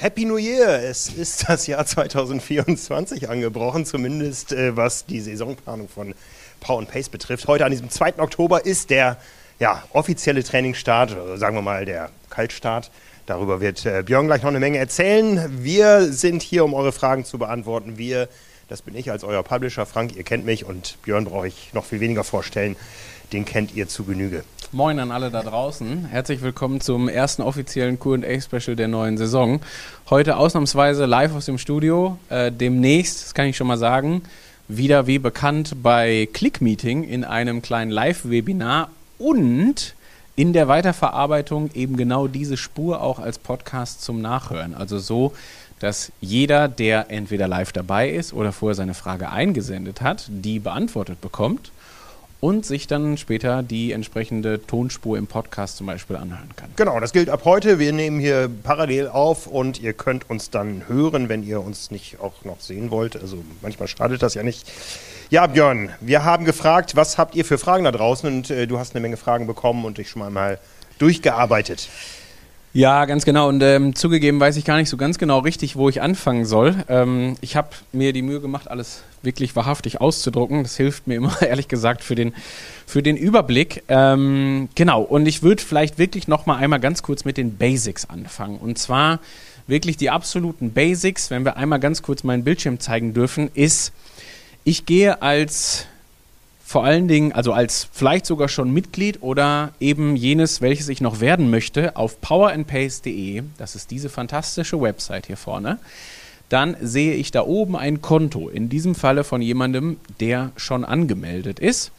Happy New Year! Es ist das Jahr 2024 angebrochen, zumindest äh, was die Saisonplanung von Power and Pace betrifft. Heute an diesem 2. Oktober ist der ja, offizielle Trainingsstart, oder sagen wir mal der Kaltstart. Darüber wird äh, Björn gleich noch eine Menge erzählen. Wir sind hier, um eure Fragen zu beantworten. Wir, das bin ich als euer Publisher. Frank, ihr kennt mich und Björn brauche ich noch viel weniger vorstellen. Den kennt ihr zu Genüge. Moin an alle da draußen. Herzlich willkommen zum ersten offiziellen QA-Special der neuen Saison. Heute ausnahmsweise live aus dem Studio. Äh, demnächst, das kann ich schon mal sagen, wieder wie bekannt bei Click Meeting in einem kleinen Live-Webinar und in der Weiterverarbeitung eben genau diese Spur auch als Podcast zum Nachhören. Also so, dass jeder, der entweder live dabei ist oder vorher seine Frage eingesendet hat, die beantwortet bekommt und sich dann später die entsprechende Tonspur im Podcast zum Beispiel anhören kann. Genau, das gilt ab heute. Wir nehmen hier parallel auf und ihr könnt uns dann hören, wenn ihr uns nicht auch noch sehen wollt. Also manchmal schadet das ja nicht. Ja, Björn, wir haben gefragt, was habt ihr für Fragen da draußen? Und äh, du hast eine Menge Fragen bekommen und dich schon mal durchgearbeitet. Ja, ganz genau. Und ähm, zugegeben weiß ich gar nicht so ganz genau richtig, wo ich anfangen soll. Ähm, ich habe mir die Mühe gemacht, alles wirklich wahrhaftig auszudrucken. Das hilft mir immer, ehrlich gesagt, für den, für den Überblick. Ähm, genau. Und ich würde vielleicht wirklich noch mal einmal ganz kurz mit den Basics anfangen. Und zwar wirklich die absoluten Basics, wenn wir einmal ganz kurz meinen Bildschirm zeigen dürfen, ist, ich gehe als vor allen Dingen, also als vielleicht sogar schon Mitglied oder eben jenes, welches ich noch werden möchte, auf powerandpace.de, das ist diese fantastische Website hier vorne, dann sehe ich da oben ein Konto, in diesem Falle von jemandem, der schon angemeldet ist.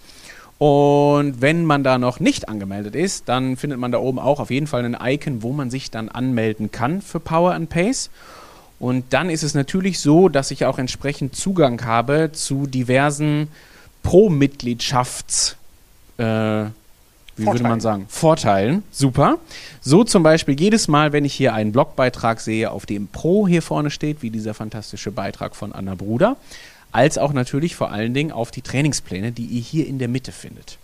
Und wenn man da noch nicht angemeldet ist, dann findet man da oben auch auf jeden Fall ein Icon, wo man sich dann anmelden kann für Power and Pace. Und dann ist es natürlich so, dass ich auch entsprechend Zugang habe zu diversen Pro-Mitgliedschafts, äh, wie würde man sagen, Vorteilen. Super. So zum Beispiel jedes Mal, wenn ich hier einen Blogbeitrag sehe, auf dem Pro hier vorne steht, wie dieser fantastische Beitrag von Anna Bruder, als auch natürlich vor allen Dingen auf die Trainingspläne, die ihr hier in der Mitte findet.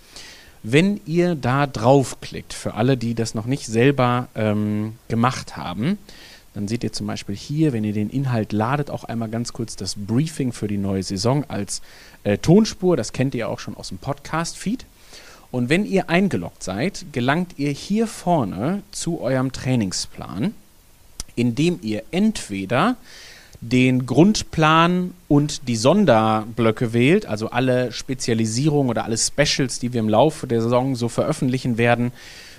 Wenn ihr da draufklickt, für alle, die das noch nicht selber ähm, gemacht haben, dann seht ihr zum Beispiel hier, wenn ihr den Inhalt ladet, auch einmal ganz kurz das Briefing für die neue Saison als äh, Tonspur. Das kennt ihr auch schon aus dem Podcast-Feed. Und wenn ihr eingeloggt seid, gelangt ihr hier vorne zu eurem Trainingsplan, indem ihr entweder den Grundplan und die Sonderblöcke wählt, also alle Spezialisierungen oder alle Specials, die wir im Laufe der Saison so veröffentlichen werden,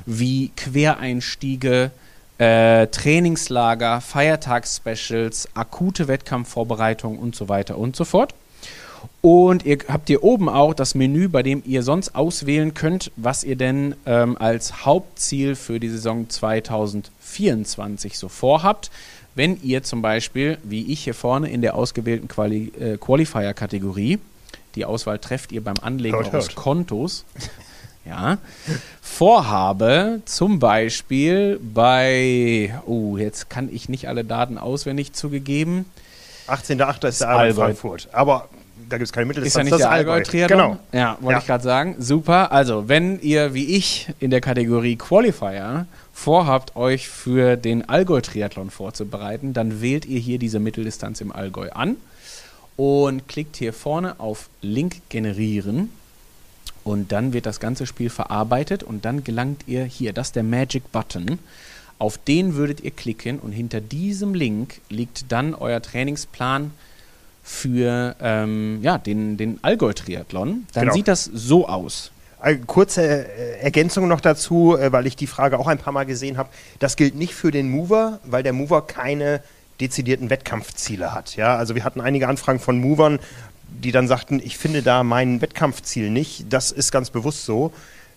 wie Quereinstiege, äh, Trainingslager, Feiertagsspecials, akute Wettkampfvorbereitung und so weiter und so fort. Und ihr habt hier oben auch das Menü, bei dem ihr sonst auswählen könnt, was ihr denn ähm, als Hauptziel für die Saison 2024 so vorhabt. Wenn ihr zum Beispiel, wie ich hier vorne in der ausgewählten Quali äh, Qualifier-Kategorie, die Auswahl trefft ihr beim Anlegen eures. Kontos, ja, vorhabe, zum Beispiel bei, oh, jetzt kann ich nicht alle Daten auswendig zugegeben. 18.8. ist der Arbeit Frankfurt. Aber da gibt es keine Mitteldistanz. Ist ja nicht das der Allgäu-Triathlon? Genau. Ja, wollte ja. ich gerade sagen. Super. Also, wenn ihr wie ich in der Kategorie Qualifier vorhabt, euch für den Allgäu-Triathlon vorzubereiten, dann wählt ihr hier diese Mitteldistanz im Allgäu an und klickt hier vorne auf Link generieren und dann wird das ganze Spiel verarbeitet und dann gelangt ihr hier, das ist der Magic Button. Auf den würdet ihr klicken und hinter diesem Link liegt dann euer Trainingsplan für ähm, ja, den, den Allgäu-Triathlon. Dann genau. sieht das so aus. Eine kurze äh, Ergänzung noch dazu, äh, weil ich die Frage auch ein paar Mal gesehen habe. Das gilt nicht für den Mover, weil der Mover keine dezidierten Wettkampfziele hat. Ja, also wir hatten einige Anfragen von Movern, die dann sagten, ich finde da mein Wettkampfziel nicht. Das ist ganz bewusst so.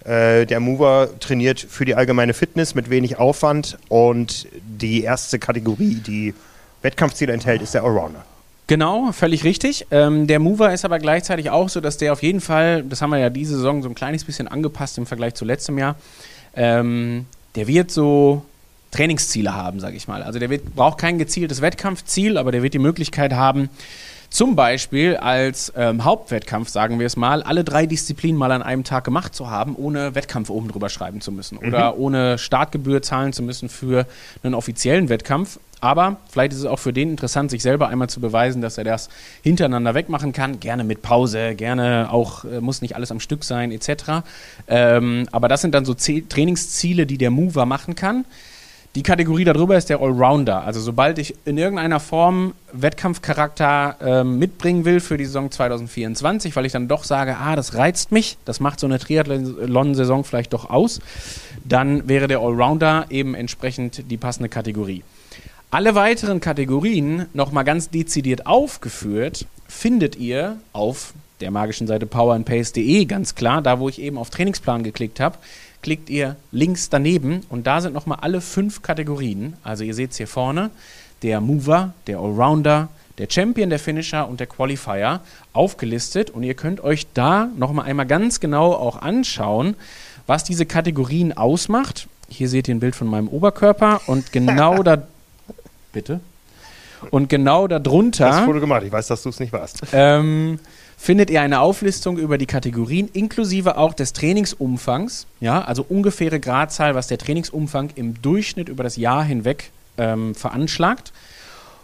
Äh, der Mover trainiert für die allgemeine Fitness mit wenig Aufwand und die erste Kategorie, die Wettkampfziele enthält, ist der Allrounder. Genau, völlig richtig. Ähm, der Mover ist aber gleichzeitig auch so, dass der auf jeden Fall, das haben wir ja diese Saison so ein kleines bisschen angepasst im Vergleich zu letztem Jahr, ähm, der wird so Trainingsziele haben, sage ich mal. Also der wird, braucht kein gezieltes Wettkampfziel, aber der wird die Möglichkeit haben, zum Beispiel als ähm, Hauptwettkampf, sagen wir es mal, alle drei Disziplinen mal an einem Tag gemacht zu haben, ohne Wettkampf oben drüber schreiben zu müssen oder mhm. ohne Startgebühr zahlen zu müssen für einen offiziellen Wettkampf. Aber vielleicht ist es auch für den interessant, sich selber einmal zu beweisen, dass er das hintereinander wegmachen kann. Gerne mit Pause, gerne auch, äh, muss nicht alles am Stück sein, etc. Ähm, aber das sind dann so Trainingsziele, die der Mover machen kann. Die Kategorie darüber ist der Allrounder. Also sobald ich in irgendeiner Form Wettkampfcharakter ähm, mitbringen will für die Saison 2024, weil ich dann doch sage, ah, das reizt mich, das macht so eine Triathlon-Saison vielleicht doch aus, dann wäre der Allrounder eben entsprechend die passende Kategorie. Alle weiteren Kategorien nochmal ganz dezidiert aufgeführt findet ihr auf der magischen Seite powerandpace.de, ganz klar, da wo ich eben auf Trainingsplan geklickt habe, klickt ihr links daneben und da sind nochmal alle fünf Kategorien. Also ihr seht es hier vorne, der Mover, der Allrounder, der Champion, der Finisher und der Qualifier aufgelistet und ihr könnt euch da nochmal einmal ganz genau auch anschauen, was diese Kategorien ausmacht. Hier seht ihr ein Bild von meinem Oberkörper und genau da Bitte. Und genau darunter. Das wurde gemacht, ich weiß, dass du es nicht warst. Ähm, findet ihr eine Auflistung über die Kategorien, inklusive auch des Trainingsumfangs. Ja, also ungefähre Gradzahl, was der Trainingsumfang im Durchschnitt über das Jahr hinweg ähm, veranschlagt.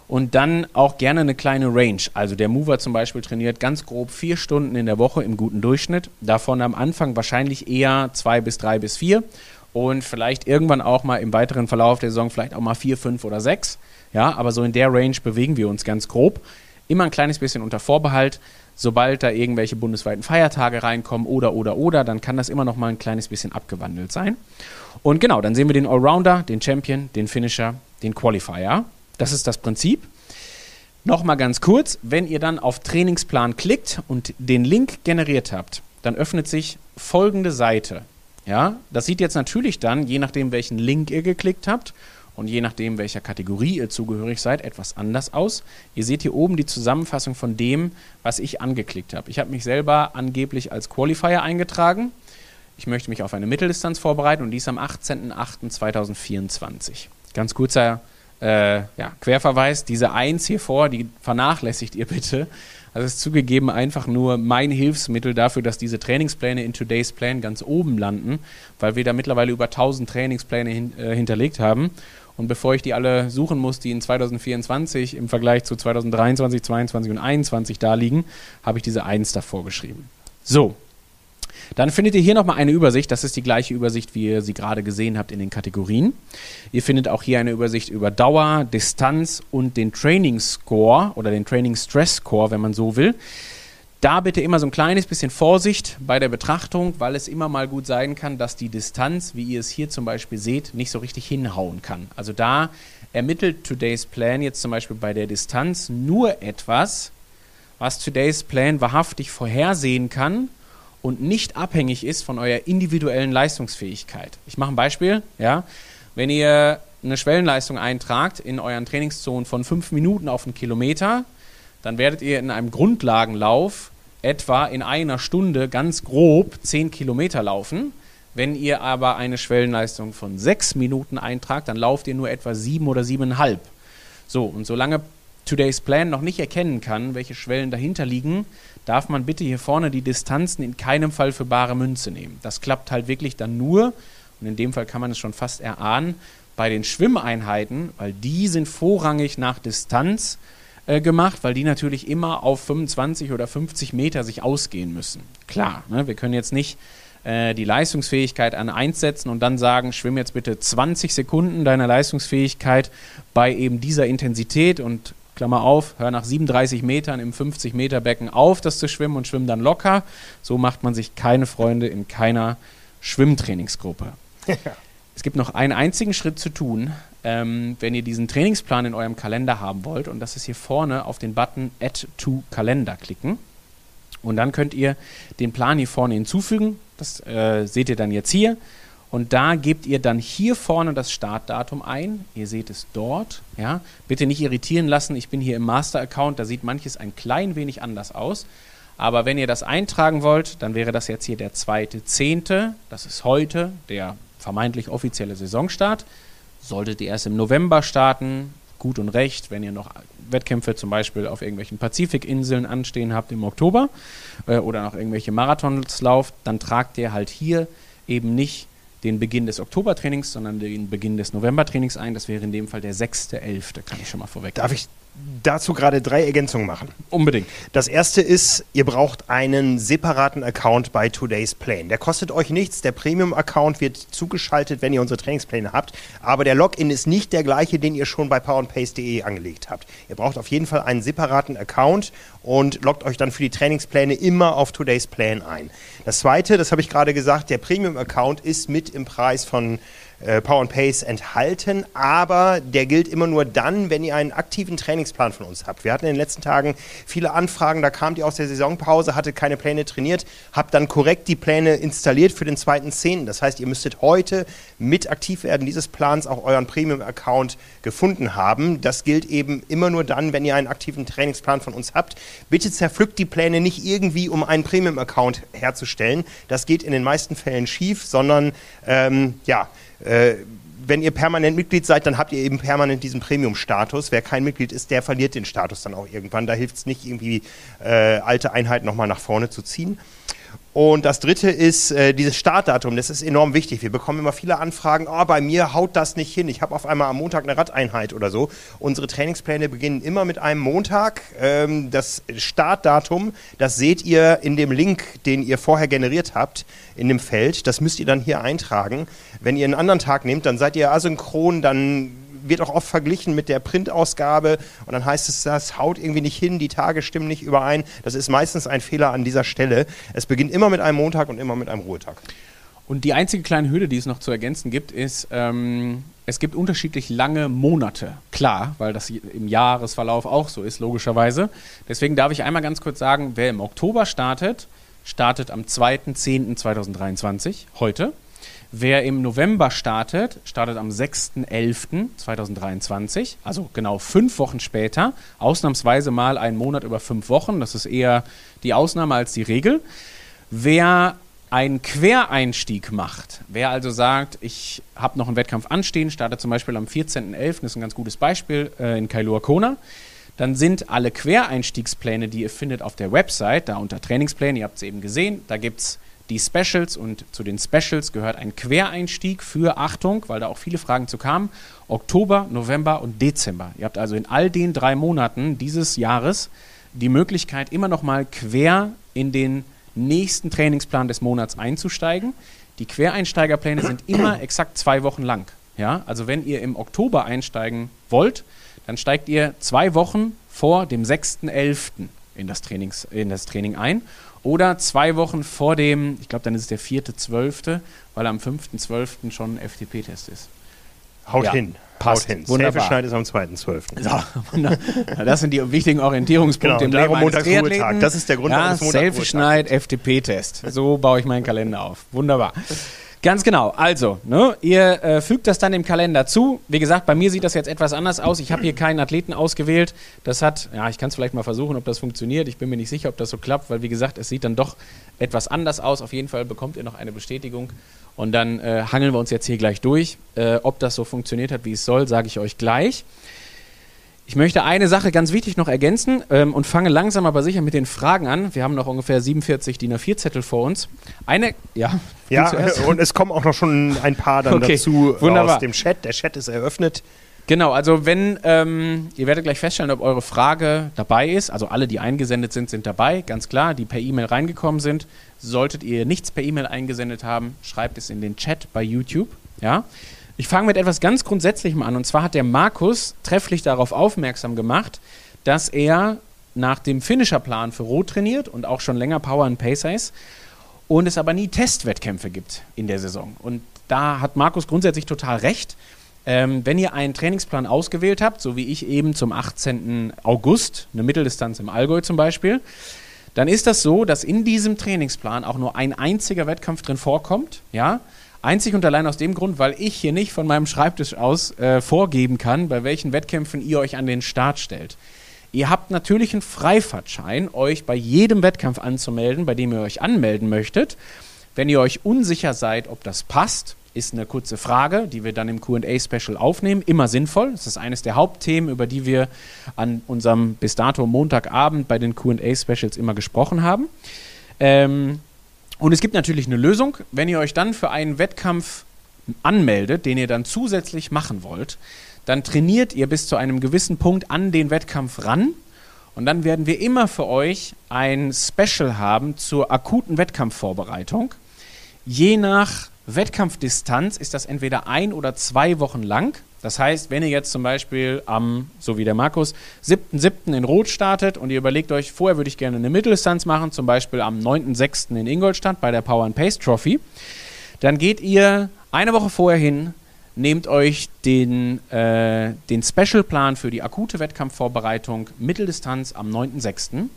Und dann auch gerne eine kleine Range. Also der Mover zum Beispiel trainiert ganz grob vier Stunden in der Woche im guten Durchschnitt. Davon am Anfang wahrscheinlich eher zwei bis drei bis vier. Und vielleicht irgendwann auch mal im weiteren Verlauf der Saison vielleicht auch mal vier, fünf oder sechs. Ja, aber so in der Range bewegen wir uns ganz grob. Immer ein kleines bisschen unter Vorbehalt. Sobald da irgendwelche bundesweiten Feiertage reinkommen oder, oder, oder, dann kann das immer noch mal ein kleines bisschen abgewandelt sein. Und genau, dann sehen wir den Allrounder, den Champion, den Finisher, den Qualifier. Das ist das Prinzip. Nochmal ganz kurz, wenn ihr dann auf Trainingsplan klickt und den Link generiert habt, dann öffnet sich folgende Seite. Ja, das sieht jetzt natürlich dann, je nachdem, welchen Link ihr geklickt habt und je nachdem, welcher Kategorie ihr zugehörig seid, etwas anders aus. Ihr seht hier oben die Zusammenfassung von dem, was ich angeklickt habe. Ich habe mich selber angeblich als Qualifier eingetragen. Ich möchte mich auf eine Mitteldistanz vorbereiten und dies am 18.08.2024. Ganz kurzer äh, ja, Querverweis, diese 1 hier vor, die vernachlässigt ihr bitte. Also ist zugegeben einfach nur mein Hilfsmittel dafür, dass diese Trainingspläne in Today's Plan ganz oben landen, weil wir da mittlerweile über 1000 Trainingspläne hin, äh, hinterlegt haben. Und bevor ich die alle suchen muss, die in 2024 im Vergleich zu 2023, 2022 und 2021 da liegen, habe ich diese 1 davor geschrieben. So. Dann findet ihr hier nochmal eine Übersicht. Das ist die gleiche Übersicht, wie ihr sie gerade gesehen habt in den Kategorien. Ihr findet auch hier eine Übersicht über Dauer, Distanz und den Training Score oder den Training Stress Score, wenn man so will. Da bitte immer so ein kleines bisschen Vorsicht bei der Betrachtung, weil es immer mal gut sein kann, dass die Distanz, wie ihr es hier zum Beispiel seht, nicht so richtig hinhauen kann. Also da ermittelt Today's Plan jetzt zum Beispiel bei der Distanz nur etwas, was Today's Plan wahrhaftig vorhersehen kann und nicht abhängig ist von eurer individuellen Leistungsfähigkeit. Ich mache ein Beispiel, ja. Wenn ihr eine Schwellenleistung eintragt in euren Trainingszonen von fünf Minuten auf einen Kilometer, dann werdet ihr in einem Grundlagenlauf etwa in einer Stunde ganz grob 10 Kilometer laufen. Wenn ihr aber eine Schwellenleistung von 6 Minuten eintragt, dann lauft ihr nur etwa 7 oder 7,5. So, und solange Today's Plan noch nicht erkennen kann, welche Schwellen dahinter liegen, darf man bitte hier vorne die Distanzen in keinem Fall für bare Münze nehmen. Das klappt halt wirklich dann nur, und in dem Fall kann man es schon fast erahnen, bei den Schwimmeinheiten, weil die sind vorrangig nach Distanz äh, gemacht, weil die natürlich immer auf 25 oder 50 Meter sich ausgehen müssen. Klar, ne? wir können jetzt nicht äh, die Leistungsfähigkeit an 1 setzen und dann sagen, schwimm jetzt bitte 20 Sekunden deiner Leistungsfähigkeit bei eben dieser Intensität und Klammer auf, hör nach 37 Metern im 50 Meter Becken auf, das zu schwimmen und schwimm dann locker. So macht man sich keine Freunde in keiner Schwimmtrainingsgruppe. Es gibt noch einen einzigen Schritt zu tun, ähm, wenn ihr diesen Trainingsplan in eurem Kalender haben wollt. Und das ist hier vorne auf den Button Add to Kalender klicken. Und dann könnt ihr den Plan hier vorne hinzufügen. Das äh, seht ihr dann jetzt hier. Und da gebt ihr dann hier vorne das Startdatum ein. Ihr seht es dort. Ja? Bitte nicht irritieren lassen. Ich bin hier im Master-Account. Da sieht manches ein klein wenig anders aus. Aber wenn ihr das eintragen wollt, dann wäre das jetzt hier der zweite Zehnte. Das ist heute der vermeintlich offizielle Saisonstart. Solltet ihr erst im November starten, gut und recht, wenn ihr noch Wettkämpfe zum Beispiel auf irgendwelchen Pazifikinseln anstehen habt im Oktober äh, oder noch irgendwelche Marathons lauft, dann tragt ihr halt hier eben nicht den Beginn des Oktobertrainings, sondern den Beginn des Novembertrainings ein. Das wäre in dem Fall der 6.11., kann ich schon mal vorweg. Darf ich dazu gerade drei Ergänzungen machen. Unbedingt. Das erste ist, ihr braucht einen separaten Account bei Today's Plane. Der kostet euch nichts. Der Premium-Account wird zugeschaltet, wenn ihr unsere Trainingspläne habt. Aber der Login ist nicht der gleiche, den ihr schon bei powerandpace.de angelegt habt. Ihr braucht auf jeden Fall einen separaten Account und loggt euch dann für die Trainingspläne immer auf Today's Plan ein. Das zweite, das habe ich gerade gesagt, der Premium-Account ist mit im Preis von äh, Power and Pace enthalten, aber der gilt immer nur dann, wenn ihr einen aktiven Trainingsplan von uns habt. Wir hatten in den letzten Tagen viele Anfragen, da kamt ihr aus der Saisonpause, hatte keine Pläne trainiert, habt dann korrekt die Pläne installiert für den zweiten Zehnten. Das heißt, ihr müsstet heute mit Aktivwerden dieses Plans auch euren Premium-Account gefunden haben. Das gilt eben immer nur dann, wenn ihr einen aktiven Trainingsplan von uns habt. Bitte zerpflückt die Pläne nicht irgendwie, um einen Premium-Account herzustellen. Das geht in den meisten Fällen schief, sondern ähm, ja, äh, wenn ihr permanent Mitglied seid, dann habt ihr eben permanent diesen Premium-Status. Wer kein Mitglied ist, der verliert den Status dann auch irgendwann. Da hilft es nicht, irgendwie äh, alte Einheiten nochmal nach vorne zu ziehen. Und das dritte ist äh, dieses Startdatum. Das ist enorm wichtig. Wir bekommen immer viele Anfragen. Oh, bei mir haut das nicht hin. Ich habe auf einmal am Montag eine Radeinheit oder so. Unsere Trainingspläne beginnen immer mit einem Montag. Ähm, das Startdatum, das seht ihr in dem Link, den ihr vorher generiert habt, in dem Feld. Das müsst ihr dann hier eintragen. Wenn ihr einen anderen Tag nehmt, dann seid ihr asynchron. Dann wird auch oft verglichen mit der Printausgabe und dann heißt es, das haut irgendwie nicht hin, die Tage stimmen nicht überein. Das ist meistens ein Fehler an dieser Stelle. Es beginnt immer mit einem Montag und immer mit einem Ruhetag. Und die einzige kleine Hürde, die es noch zu ergänzen gibt, ist, ähm, es gibt unterschiedlich lange Monate. Klar, weil das im Jahresverlauf auch so ist, logischerweise. Deswegen darf ich einmal ganz kurz sagen, wer im Oktober startet, startet am 2.10.2023, heute. Wer im November startet, startet am 6.11.2023, also genau fünf Wochen später. Ausnahmsweise mal einen Monat über fünf Wochen. Das ist eher die Ausnahme als die Regel. Wer einen Quereinstieg macht, wer also sagt, ich habe noch einen Wettkampf anstehen, startet zum Beispiel am 14.11., das ist ein ganz gutes Beispiel, äh, in Kailua Kona, dann sind alle Quereinstiegspläne, die ihr findet auf der Website, da unter Trainingspläne, ihr habt es eben gesehen, da gibt es die Specials und zu den Specials gehört ein Quereinstieg für Achtung, weil da auch viele Fragen zu kamen. Oktober, November und Dezember. Ihr habt also in all den drei Monaten dieses Jahres die Möglichkeit, immer noch mal quer in den nächsten Trainingsplan des Monats einzusteigen. Die Quereinsteigerpläne sind immer exakt zwei Wochen lang. Ja, also wenn ihr im Oktober einsteigen wollt, dann steigt ihr zwei Wochen vor dem 6.11. In das, in das Training ein oder zwei Wochen vor dem, ich glaube, dann ist es der vierte, zwölfte, weil am 5.12. schon ein FTP-Test ist. Haut ja, hin. Passt. Haut hin. Wunderbar. Schneid ist am 2.12. So, das sind die wichtigen Orientierungspunkte genau, im Leben eines Triathleten. Das ist der Grund, ja, Selfie-Schneid, FTP-Test. So baue ich meinen Kalender auf. Wunderbar. Ganz genau. Also, ne, ihr äh, fügt das dann im Kalender zu. Wie gesagt, bei mir sieht das jetzt etwas anders aus. Ich habe hier keinen Athleten ausgewählt. Das hat, ja, ich kann es vielleicht mal versuchen, ob das funktioniert. Ich bin mir nicht sicher, ob das so klappt, weil wie gesagt, es sieht dann doch etwas anders aus. Auf jeden Fall bekommt ihr noch eine Bestätigung. Und dann äh, hangeln wir uns jetzt hier gleich durch. Äh, ob das so funktioniert hat, wie es soll, sage ich euch gleich. Ich möchte eine Sache ganz wichtig noch ergänzen ähm, und fange langsam aber sicher mit den Fragen an. Wir haben noch ungefähr 47 DIN A4-Zettel vor uns. Eine, ja. Ja, und es kommen auch noch schon ein paar dann okay, dazu wunderbar. aus dem Chat. Der Chat ist eröffnet. Genau, also wenn, ähm, ihr werdet gleich feststellen, ob eure Frage dabei ist. Also alle, die eingesendet sind, sind dabei, ganz klar, die per E-Mail reingekommen sind. Solltet ihr nichts per E-Mail eingesendet haben, schreibt es in den Chat bei YouTube. Ja. Ich fange mit etwas ganz Grundsätzlichem an. Und zwar hat der Markus trefflich darauf aufmerksam gemacht, dass er nach dem Finisherplan für Rot trainiert und auch schon länger Power and Pace heißt und es aber nie Testwettkämpfe gibt in der Saison. Und da hat Markus grundsätzlich total recht. Ähm, wenn ihr einen Trainingsplan ausgewählt habt, so wie ich eben zum 18. August, eine Mitteldistanz im Allgäu zum Beispiel, dann ist das so, dass in diesem Trainingsplan auch nur ein einziger Wettkampf drin vorkommt. Ja, Einzig und allein aus dem Grund, weil ich hier nicht von meinem Schreibtisch aus äh, vorgeben kann, bei welchen Wettkämpfen ihr euch an den Start stellt. Ihr habt natürlich einen Freifahrtschein, euch bei jedem Wettkampf anzumelden, bei dem ihr euch anmelden möchtet. Wenn ihr euch unsicher seid, ob das passt, ist eine kurze Frage, die wir dann im QA-Special aufnehmen. Immer sinnvoll. Das ist eines der Hauptthemen, über die wir an unserem bis dato Montagabend bei den QA-Specials immer gesprochen haben. Ähm, und es gibt natürlich eine Lösung. Wenn ihr euch dann für einen Wettkampf anmeldet, den ihr dann zusätzlich machen wollt, dann trainiert ihr bis zu einem gewissen Punkt an den Wettkampf ran. Und dann werden wir immer für euch ein Special haben zur akuten Wettkampfvorbereitung. Je nach Wettkampfdistanz ist das entweder ein oder zwei Wochen lang. Das heißt, wenn ihr jetzt zum Beispiel am, so wie der Markus, 7.7. in Rot startet und ihr überlegt euch, vorher würde ich gerne eine Mitteldistanz machen, zum Beispiel am 9.6. in Ingolstadt bei der Power and Pace Trophy, dann geht ihr eine Woche vorher hin, nehmt euch den, äh, den Specialplan für die akute Wettkampfvorbereitung Mitteldistanz am 9.6.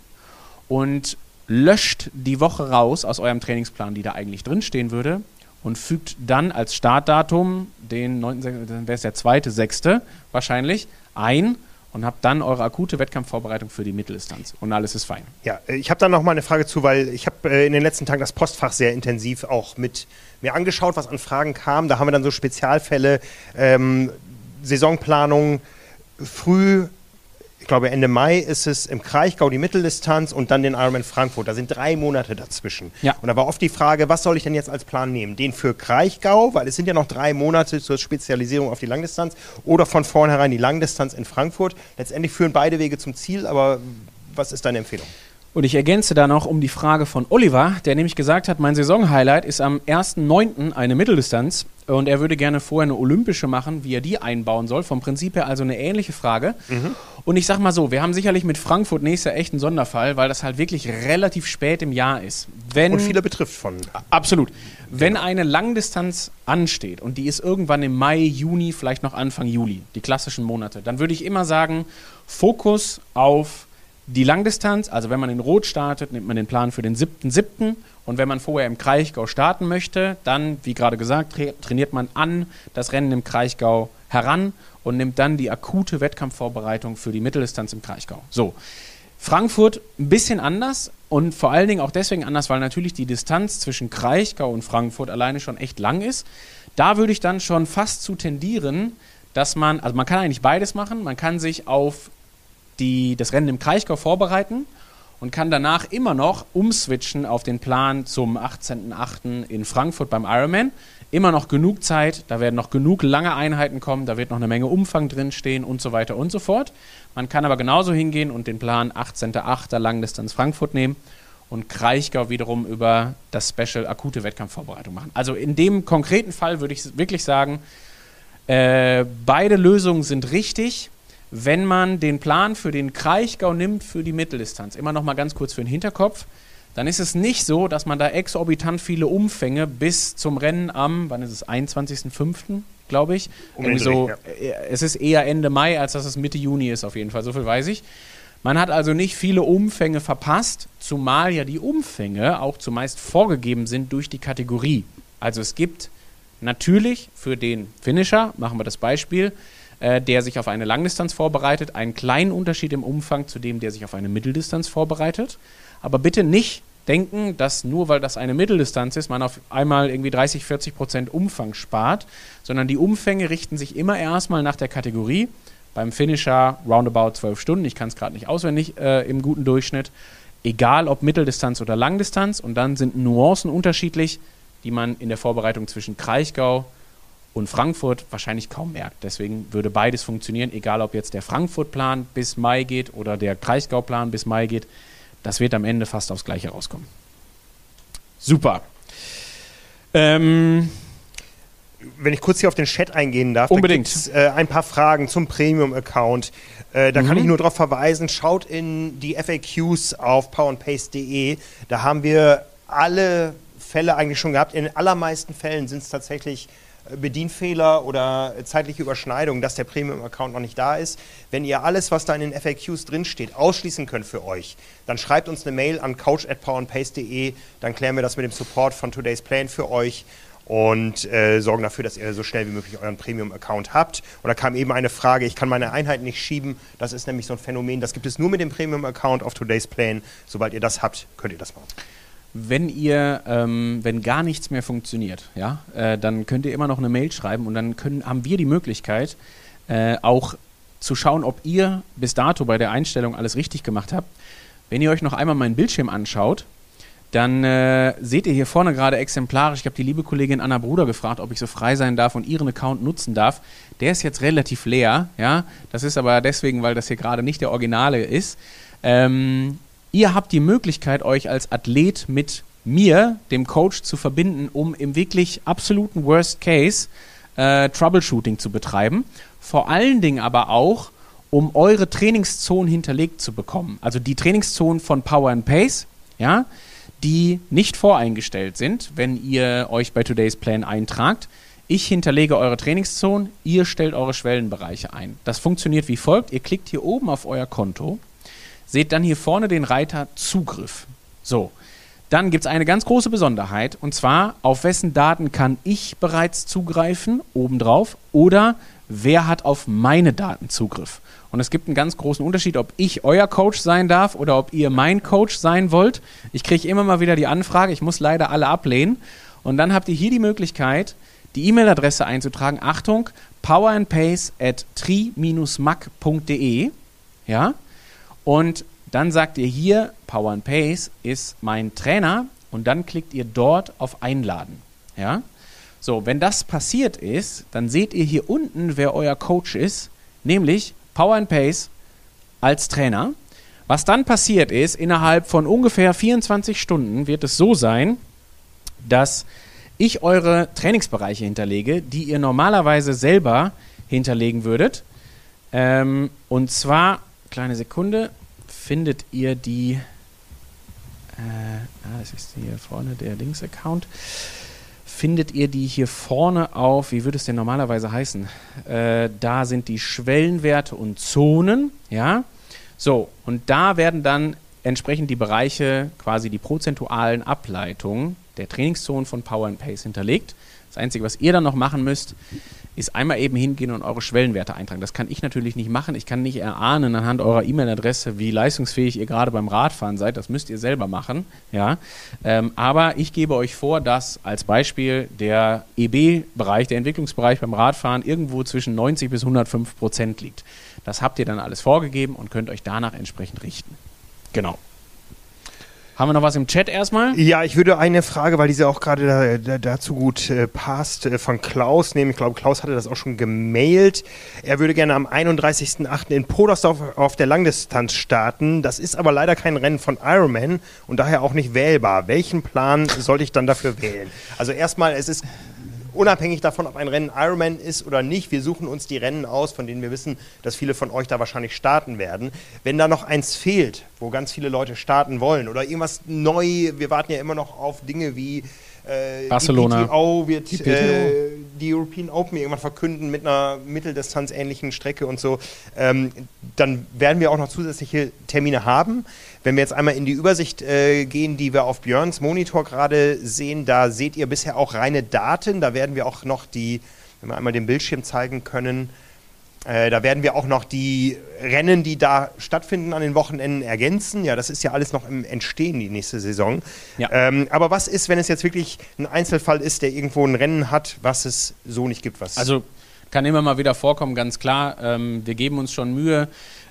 und löscht die Woche raus aus eurem Trainingsplan, die da eigentlich drinstehen würde, und fügt dann als Startdatum den 9., dann wäre es der 2.6. wahrscheinlich, ein und habt dann eure akute Wettkampfvorbereitung für die Mitteldistanz und alles ist fein. Ja, äh, ich habe da noch mal eine Frage zu, weil ich habe äh, in den letzten Tagen das Postfach sehr intensiv auch mit mir angeschaut, was an Fragen kam. Da haben wir dann so Spezialfälle, ähm, Saisonplanung früh glaube Ende Mai ist es im Kraichgau die Mitteldistanz und dann den Ironman Frankfurt. Da sind drei Monate dazwischen. Ja. Und da war oft die Frage, was soll ich denn jetzt als Plan nehmen? Den für Kraichgau, weil es sind ja noch drei Monate zur Spezialisierung auf die Langdistanz oder von vornherein die Langdistanz in Frankfurt. Letztendlich führen beide Wege zum Ziel, aber was ist deine Empfehlung? Und ich ergänze da noch um die Frage von Oliver, der nämlich gesagt hat, mein Saisonhighlight ist am 1.9. eine Mitteldistanz und er würde gerne vorher eine olympische machen, wie er die einbauen soll. Vom Prinzip her also eine ähnliche Frage. Mhm. Und ich sag mal so, wir haben sicherlich mit Frankfurt nächstes Jahr echt einen Sonderfall, weil das halt wirklich relativ spät im Jahr ist. Wenn, und viele betrifft von. Absolut. Wenn genau. eine Langdistanz ansteht und die ist irgendwann im Mai, Juni, vielleicht noch Anfang Juli, die klassischen Monate, dann würde ich immer sagen, Fokus auf die Langdistanz, also wenn man in Rot startet, nimmt man den Plan für den 7.7. Und wenn man vorher im Kraichgau starten möchte, dann, wie gerade gesagt, tra trainiert man an das Rennen im Kraichgau heran und nimmt dann die akute Wettkampfvorbereitung für die Mitteldistanz im Kraichgau. So. Frankfurt ein bisschen anders und vor allen Dingen auch deswegen anders, weil natürlich die Distanz zwischen Kraichgau und Frankfurt alleine schon echt lang ist. Da würde ich dann schon fast zu tendieren, dass man, also man kann eigentlich beides machen. Man kann sich auf die, das Rennen im Kraichgau vorbereiten und kann danach immer noch umswitchen auf den Plan zum 18.08. in Frankfurt beim Ironman. Immer noch genug Zeit, da werden noch genug lange Einheiten kommen, da wird noch eine Menge Umfang drinstehen und so weiter und so fort. Man kann aber genauso hingehen und den Plan 18.08. Langdistanz Frankfurt nehmen und Kraichgau wiederum über das Special akute Wettkampfvorbereitung machen. Also in dem konkreten Fall würde ich wirklich sagen, äh, beide Lösungen sind richtig wenn man den Plan für den Kraichgau nimmt für die Mitteldistanz, immer noch mal ganz kurz für den Hinterkopf, dann ist es nicht so, dass man da exorbitant viele Umfänge bis zum Rennen am, wann ist es, 21.05., glaube ich. Um so, ja. Äh, es ist eher Ende Mai, als dass es Mitte Juni ist, auf jeden Fall, so viel weiß ich. Man hat also nicht viele Umfänge verpasst, zumal ja die Umfänge auch zumeist vorgegeben sind durch die Kategorie. Also es gibt natürlich für den Finisher, machen wir das Beispiel, äh, der sich auf eine Langdistanz vorbereitet, einen kleinen Unterschied im Umfang zu dem, der sich auf eine Mitteldistanz vorbereitet. Aber bitte nicht denken, dass nur weil das eine Mitteldistanz ist, man auf einmal irgendwie 30, 40 Prozent Umfang spart, sondern die Umfänge richten sich immer erstmal nach der Kategorie. Beim Finisher roundabout 12 Stunden, ich kann es gerade nicht auswendig äh, im guten Durchschnitt, egal ob Mitteldistanz oder Langdistanz. Und dann sind Nuancen unterschiedlich, die man in der Vorbereitung zwischen Kraichgau, und Frankfurt wahrscheinlich kaum merkt. Deswegen würde beides funktionieren, egal ob jetzt der Frankfurt-Plan bis Mai geht oder der Kreisgau-Plan bis Mai geht. Das wird am Ende fast aufs Gleiche rauskommen. Super. Ähm, wenn ich kurz hier auf den Chat eingehen darf, unbedingt. Da äh, ein paar Fragen zum Premium-Account. Äh, da mhm. kann ich nur darauf verweisen, schaut in die FAQs auf powerandpace.de. Da haben wir alle Fälle eigentlich schon gehabt. In den allermeisten Fällen sind es tatsächlich Bedienfehler oder zeitliche Überschneidung, dass der Premium-Account noch nicht da ist. Wenn ihr alles, was da in den FAQs drinsteht, ausschließen könnt für euch, dann schreibt uns eine Mail an coach.powerandpace.de, dann klären wir das mit dem Support von Today's Plan für euch und äh, sorgen dafür, dass ihr so schnell wie möglich euren Premium-Account habt. Und da kam eben eine Frage, ich kann meine Einheit nicht schieben. Das ist nämlich so ein Phänomen, das gibt es nur mit dem Premium-Account auf Today's Plan. Sobald ihr das habt, könnt ihr das machen. Wenn ihr, ähm, wenn gar nichts mehr funktioniert, ja, äh, dann könnt ihr immer noch eine Mail schreiben und dann können, haben wir die Möglichkeit, äh, auch zu schauen, ob ihr bis dato bei der Einstellung alles richtig gemacht habt. Wenn ihr euch noch einmal meinen Bildschirm anschaut, dann äh, seht ihr hier vorne gerade exemplarisch, ich habe die liebe Kollegin Anna Bruder gefragt, ob ich so frei sein darf und ihren Account nutzen darf. Der ist jetzt relativ leer, ja. Das ist aber deswegen, weil das hier gerade nicht der Originale ist. Ähm, ihr habt die Möglichkeit, euch als Athlet mit mir, dem Coach, zu verbinden, um im wirklich absoluten Worst Case äh, Troubleshooting zu betreiben. Vor allen Dingen aber auch, um eure Trainingszonen hinterlegt zu bekommen. Also die Trainingszonen von Power and Pace, ja, die nicht voreingestellt sind, wenn ihr euch bei Today's Plan eintragt. Ich hinterlege eure Trainingszonen, ihr stellt eure Schwellenbereiche ein. Das funktioniert wie folgt. Ihr klickt hier oben auf euer Konto, seht dann hier vorne den Reiter Zugriff. So, dann gibt es eine ganz große Besonderheit und zwar, auf wessen Daten kann ich bereits zugreifen, obendrauf, oder wer hat auf meine Daten Zugriff. Und es gibt einen ganz großen Unterschied, ob ich euer Coach sein darf oder ob ihr mein Coach sein wollt. Ich kriege immer mal wieder die Anfrage, ich muss leider alle ablehnen. Und dann habt ihr hier die Möglichkeit, die E-Mail-Adresse einzutragen. Achtung, powerandpace at tri-mac.de. Ja? Und dann sagt ihr hier, Power and Pace ist mein Trainer und dann klickt ihr dort auf Einladen. Ja? So, wenn das passiert ist, dann seht ihr hier unten, wer euer Coach ist, nämlich Power and Pace als Trainer. Was dann passiert ist, innerhalb von ungefähr 24 Stunden wird es so sein, dass ich eure Trainingsbereiche hinterlege, die ihr normalerweise selber hinterlegen würdet. Ähm, und zwar, kleine Sekunde, findet ihr die, äh, ah, das ist hier vorne der Links-Account, findet ihr die hier vorne auf, wie würde es denn normalerweise heißen? Äh, da sind die Schwellenwerte und Zonen, ja. So, und da werden dann entsprechend die Bereiche, quasi die prozentualen Ableitungen der Trainingszonen von Power and Pace hinterlegt. Das Einzige, was ihr dann noch machen müsst, ist einmal eben hingehen und eure Schwellenwerte eintragen. Das kann ich natürlich nicht machen. Ich kann nicht erahnen anhand eurer E-Mail-Adresse, wie leistungsfähig ihr gerade beim Radfahren seid. Das müsst ihr selber machen. Ja? Ähm, aber ich gebe euch vor, dass als Beispiel der EB-Bereich, der Entwicklungsbereich beim Radfahren irgendwo zwischen 90 bis 105 Prozent liegt. Das habt ihr dann alles vorgegeben und könnt euch danach entsprechend richten. Genau. Haben wir noch was im Chat erstmal? Ja, ich würde eine Frage, weil diese auch gerade da, da, dazu gut äh, passt, äh, von Klaus nehmen. Ich glaube, Klaus hatte das auch schon gemailt. Er würde gerne am 31.08. in Podersdorf auf der Langdistanz starten. Das ist aber leider kein Rennen von Ironman und daher auch nicht wählbar. Welchen Plan sollte ich dann dafür wählen? Also erstmal, es ist unabhängig davon, ob ein Rennen Ironman ist oder nicht, wir suchen uns die Rennen aus, von denen wir wissen, dass viele von euch da wahrscheinlich starten werden. Wenn da noch eins fehlt, wo ganz viele Leute starten wollen oder irgendwas neu, wir warten ja immer noch auf Dinge wie äh, Barcelona. Die PTO wird die, PTO. Äh, die, European Open irgendwann verkünden mit einer Mitteldistanz-ähnlichen Strecke und so. Ähm, dann werden wir auch noch zusätzliche Termine haben. Wenn wir jetzt einmal in die Übersicht äh, gehen, die wir auf Björns Monitor gerade sehen, da seht ihr bisher auch reine Daten. Da werden wir auch noch die, wenn wir einmal den Bildschirm zeigen können, äh, da werden wir auch noch die Rennen, die da stattfinden an den Wochenenden, ergänzen. Ja, das ist ja alles noch im Entstehen, die nächste Saison. Ja. Ähm, aber was ist, wenn es jetzt wirklich ein Einzelfall ist, der irgendwo ein Rennen hat, was es so nicht gibt? Was also kann immer mal wieder vorkommen, ganz klar. Ähm, wir geben uns schon Mühe,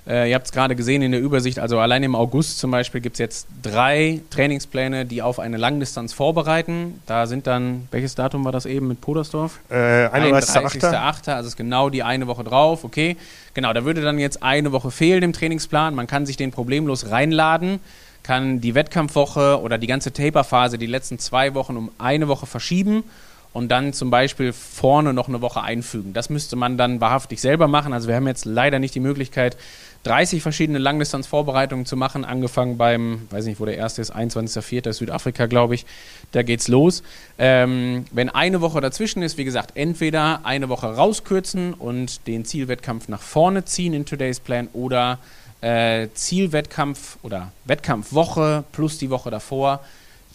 äh, ihr habt es gerade gesehen in der Übersicht, also allein im August zum Beispiel gibt es jetzt drei Trainingspläne, die auf eine Langdistanz vorbereiten. Da sind dann, welches Datum war das eben mit Podersdorf? Äh, 31.8. Also ist genau die eine Woche drauf, okay. Genau, da würde dann jetzt eine Woche fehlen im Trainingsplan. Man kann sich den problemlos reinladen kann die Wettkampfwoche oder die ganze Taperphase die letzten zwei Wochen um eine Woche verschieben und dann zum Beispiel vorne noch eine Woche einfügen. Das müsste man dann wahrhaftig selber machen. Also wir haben jetzt leider nicht die Möglichkeit, 30 verschiedene Langdistanzvorbereitungen zu machen, angefangen beim, weiß nicht, wo der erste ist, 21.04. Südafrika, glaube ich. Da geht's los. Ähm, wenn eine Woche dazwischen ist, wie gesagt, entweder eine Woche rauskürzen und den Zielwettkampf nach vorne ziehen in Today's Plan oder äh, Zielwettkampf oder Wettkampfwoche plus die Woche davor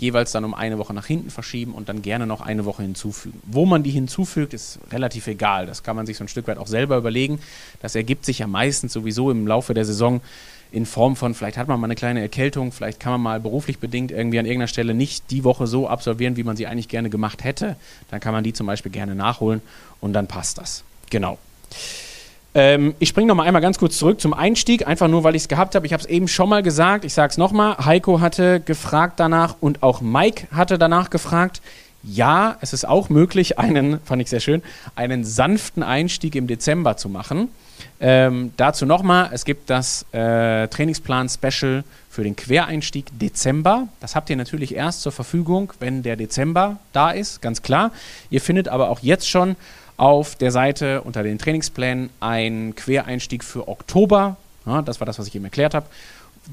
jeweils dann um eine Woche nach hinten verschieben und dann gerne noch eine Woche hinzufügen. Wo man die hinzufügt, ist relativ egal. Das kann man sich so ein Stück weit auch selber überlegen. Das ergibt sich ja meistens sowieso im Laufe der Saison in Form von, vielleicht hat man mal eine kleine Erkältung, vielleicht kann man mal beruflich bedingt irgendwie an irgendeiner Stelle nicht die Woche so absolvieren, wie man sie eigentlich gerne gemacht hätte. Dann kann man die zum Beispiel gerne nachholen und dann passt das. Genau. Ähm, ich springe noch mal einmal ganz kurz zurück zum Einstieg, einfach nur, weil ich es gehabt habe. Ich habe es eben schon mal gesagt, ich sage es nochmal. Heiko hatte gefragt danach und auch Mike hatte danach gefragt. Ja, es ist auch möglich, einen, fand ich sehr schön, einen sanften Einstieg im Dezember zu machen. Ähm, dazu nochmal, es gibt das äh, Trainingsplan-Special für den Quereinstieg Dezember. Das habt ihr natürlich erst zur Verfügung, wenn der Dezember da ist, ganz klar. Ihr findet aber auch jetzt schon auf der Seite unter den Trainingsplänen einen Quereinstieg für Oktober. Ja, das war das, was ich eben erklärt habe.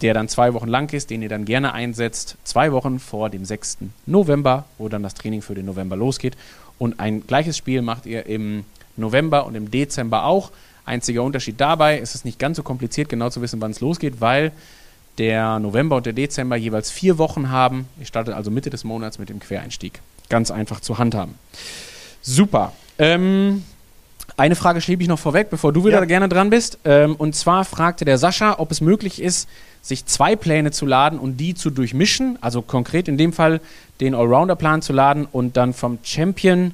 Der dann zwei Wochen lang ist, den ihr dann gerne einsetzt. Zwei Wochen vor dem 6. November, wo dann das Training für den November losgeht. Und ein gleiches Spiel macht ihr im November und im Dezember auch. Einziger Unterschied dabei ist es nicht ganz so kompliziert, genau zu wissen, wann es losgeht, weil der November und der Dezember jeweils vier Wochen haben. Ihr startet also Mitte des Monats mit dem Quereinstieg. Ganz einfach zu handhaben. Super. Ähm, eine Frage schiebe ich noch vorweg, bevor du wieder ja. gerne dran bist. Ähm, und zwar fragte der Sascha, ob es möglich ist, sich zwei Pläne zu laden und die zu durchmischen. Also konkret in dem Fall den Allrounder-Plan zu laden und dann vom Champion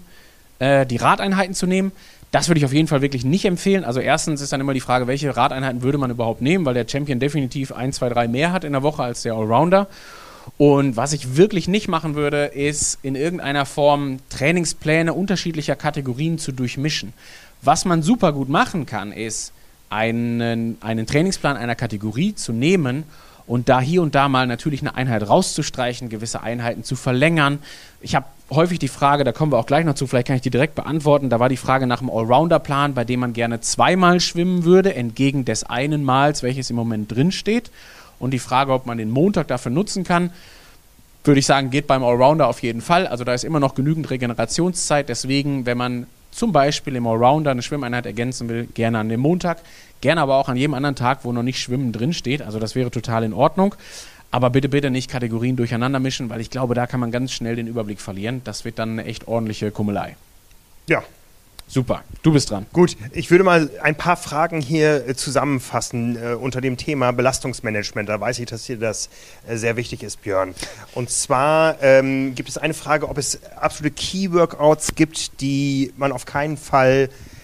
äh, die Radeinheiten zu nehmen. Das würde ich auf jeden Fall wirklich nicht empfehlen. Also erstens ist dann immer die Frage, welche Radeinheiten würde man überhaupt nehmen, weil der Champion definitiv ein, zwei, drei mehr hat in der Woche als der Allrounder. Und was ich wirklich nicht machen würde, ist in irgendeiner Form Trainingspläne unterschiedlicher Kategorien zu durchmischen. Was man super gut machen kann, ist einen, einen Trainingsplan einer Kategorie zu nehmen und da hier und da mal natürlich eine Einheit rauszustreichen, gewisse Einheiten zu verlängern. Ich habe häufig die Frage, da kommen wir auch gleich noch zu, vielleicht kann ich die direkt beantworten. Da war die Frage nach einem Allrounder-Plan, bei dem man gerne zweimal schwimmen würde, entgegen des einen Mals, welches im Moment drin steht. Und die Frage, ob man den Montag dafür nutzen kann, würde ich sagen, geht beim Allrounder auf jeden Fall. Also da ist immer noch genügend Regenerationszeit. Deswegen, wenn man zum Beispiel im Allrounder eine Schwimmeinheit ergänzen will, gerne an dem Montag, gerne aber auch an jedem anderen Tag, wo noch nicht Schwimmen drin steht. Also das wäre total in Ordnung. Aber bitte, bitte nicht Kategorien durcheinander mischen, weil ich glaube, da kann man ganz schnell den Überblick verlieren. Das wird dann eine echt ordentliche Kummelei. Ja, Super, du bist dran. Gut, ich würde mal ein paar Fragen hier äh, zusammenfassen äh, unter dem Thema Belastungsmanagement. Da weiß ich, dass dir das äh, sehr wichtig ist, Björn. Und zwar ähm, gibt es eine Frage, ob es absolute Key-Workouts gibt, die man auf keinen Fall äh,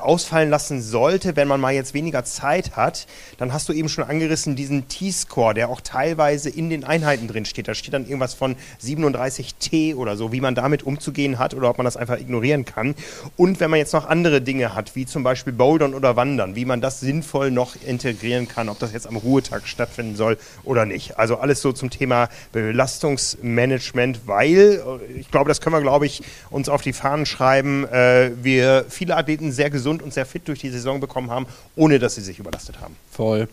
ausfallen lassen sollte, wenn man mal jetzt weniger Zeit hat, dann hast du eben schon angerissen diesen T-Score, der auch teilweise in den Einheiten drin steht. Da steht dann irgendwas von 37T oder so, wie man damit umzugehen hat oder ob man das einfach ignorieren kann. Und wenn man jetzt noch andere Dinge hat, wie zum Beispiel Bouldern oder Wandern, wie man das sinnvoll noch integrieren kann, ob das jetzt am Ruhetag stattfinden soll oder nicht. Also alles so zum Thema Belastungsmanagement, weil, äh, ich glaube, das können wir, glaube ich, uns auf die Fahnen schreiben, äh, wir viele Athleten sehr gesund und sehr fit durch die Saison bekommen haben, ohne dass sie sich überlastet haben. Voll.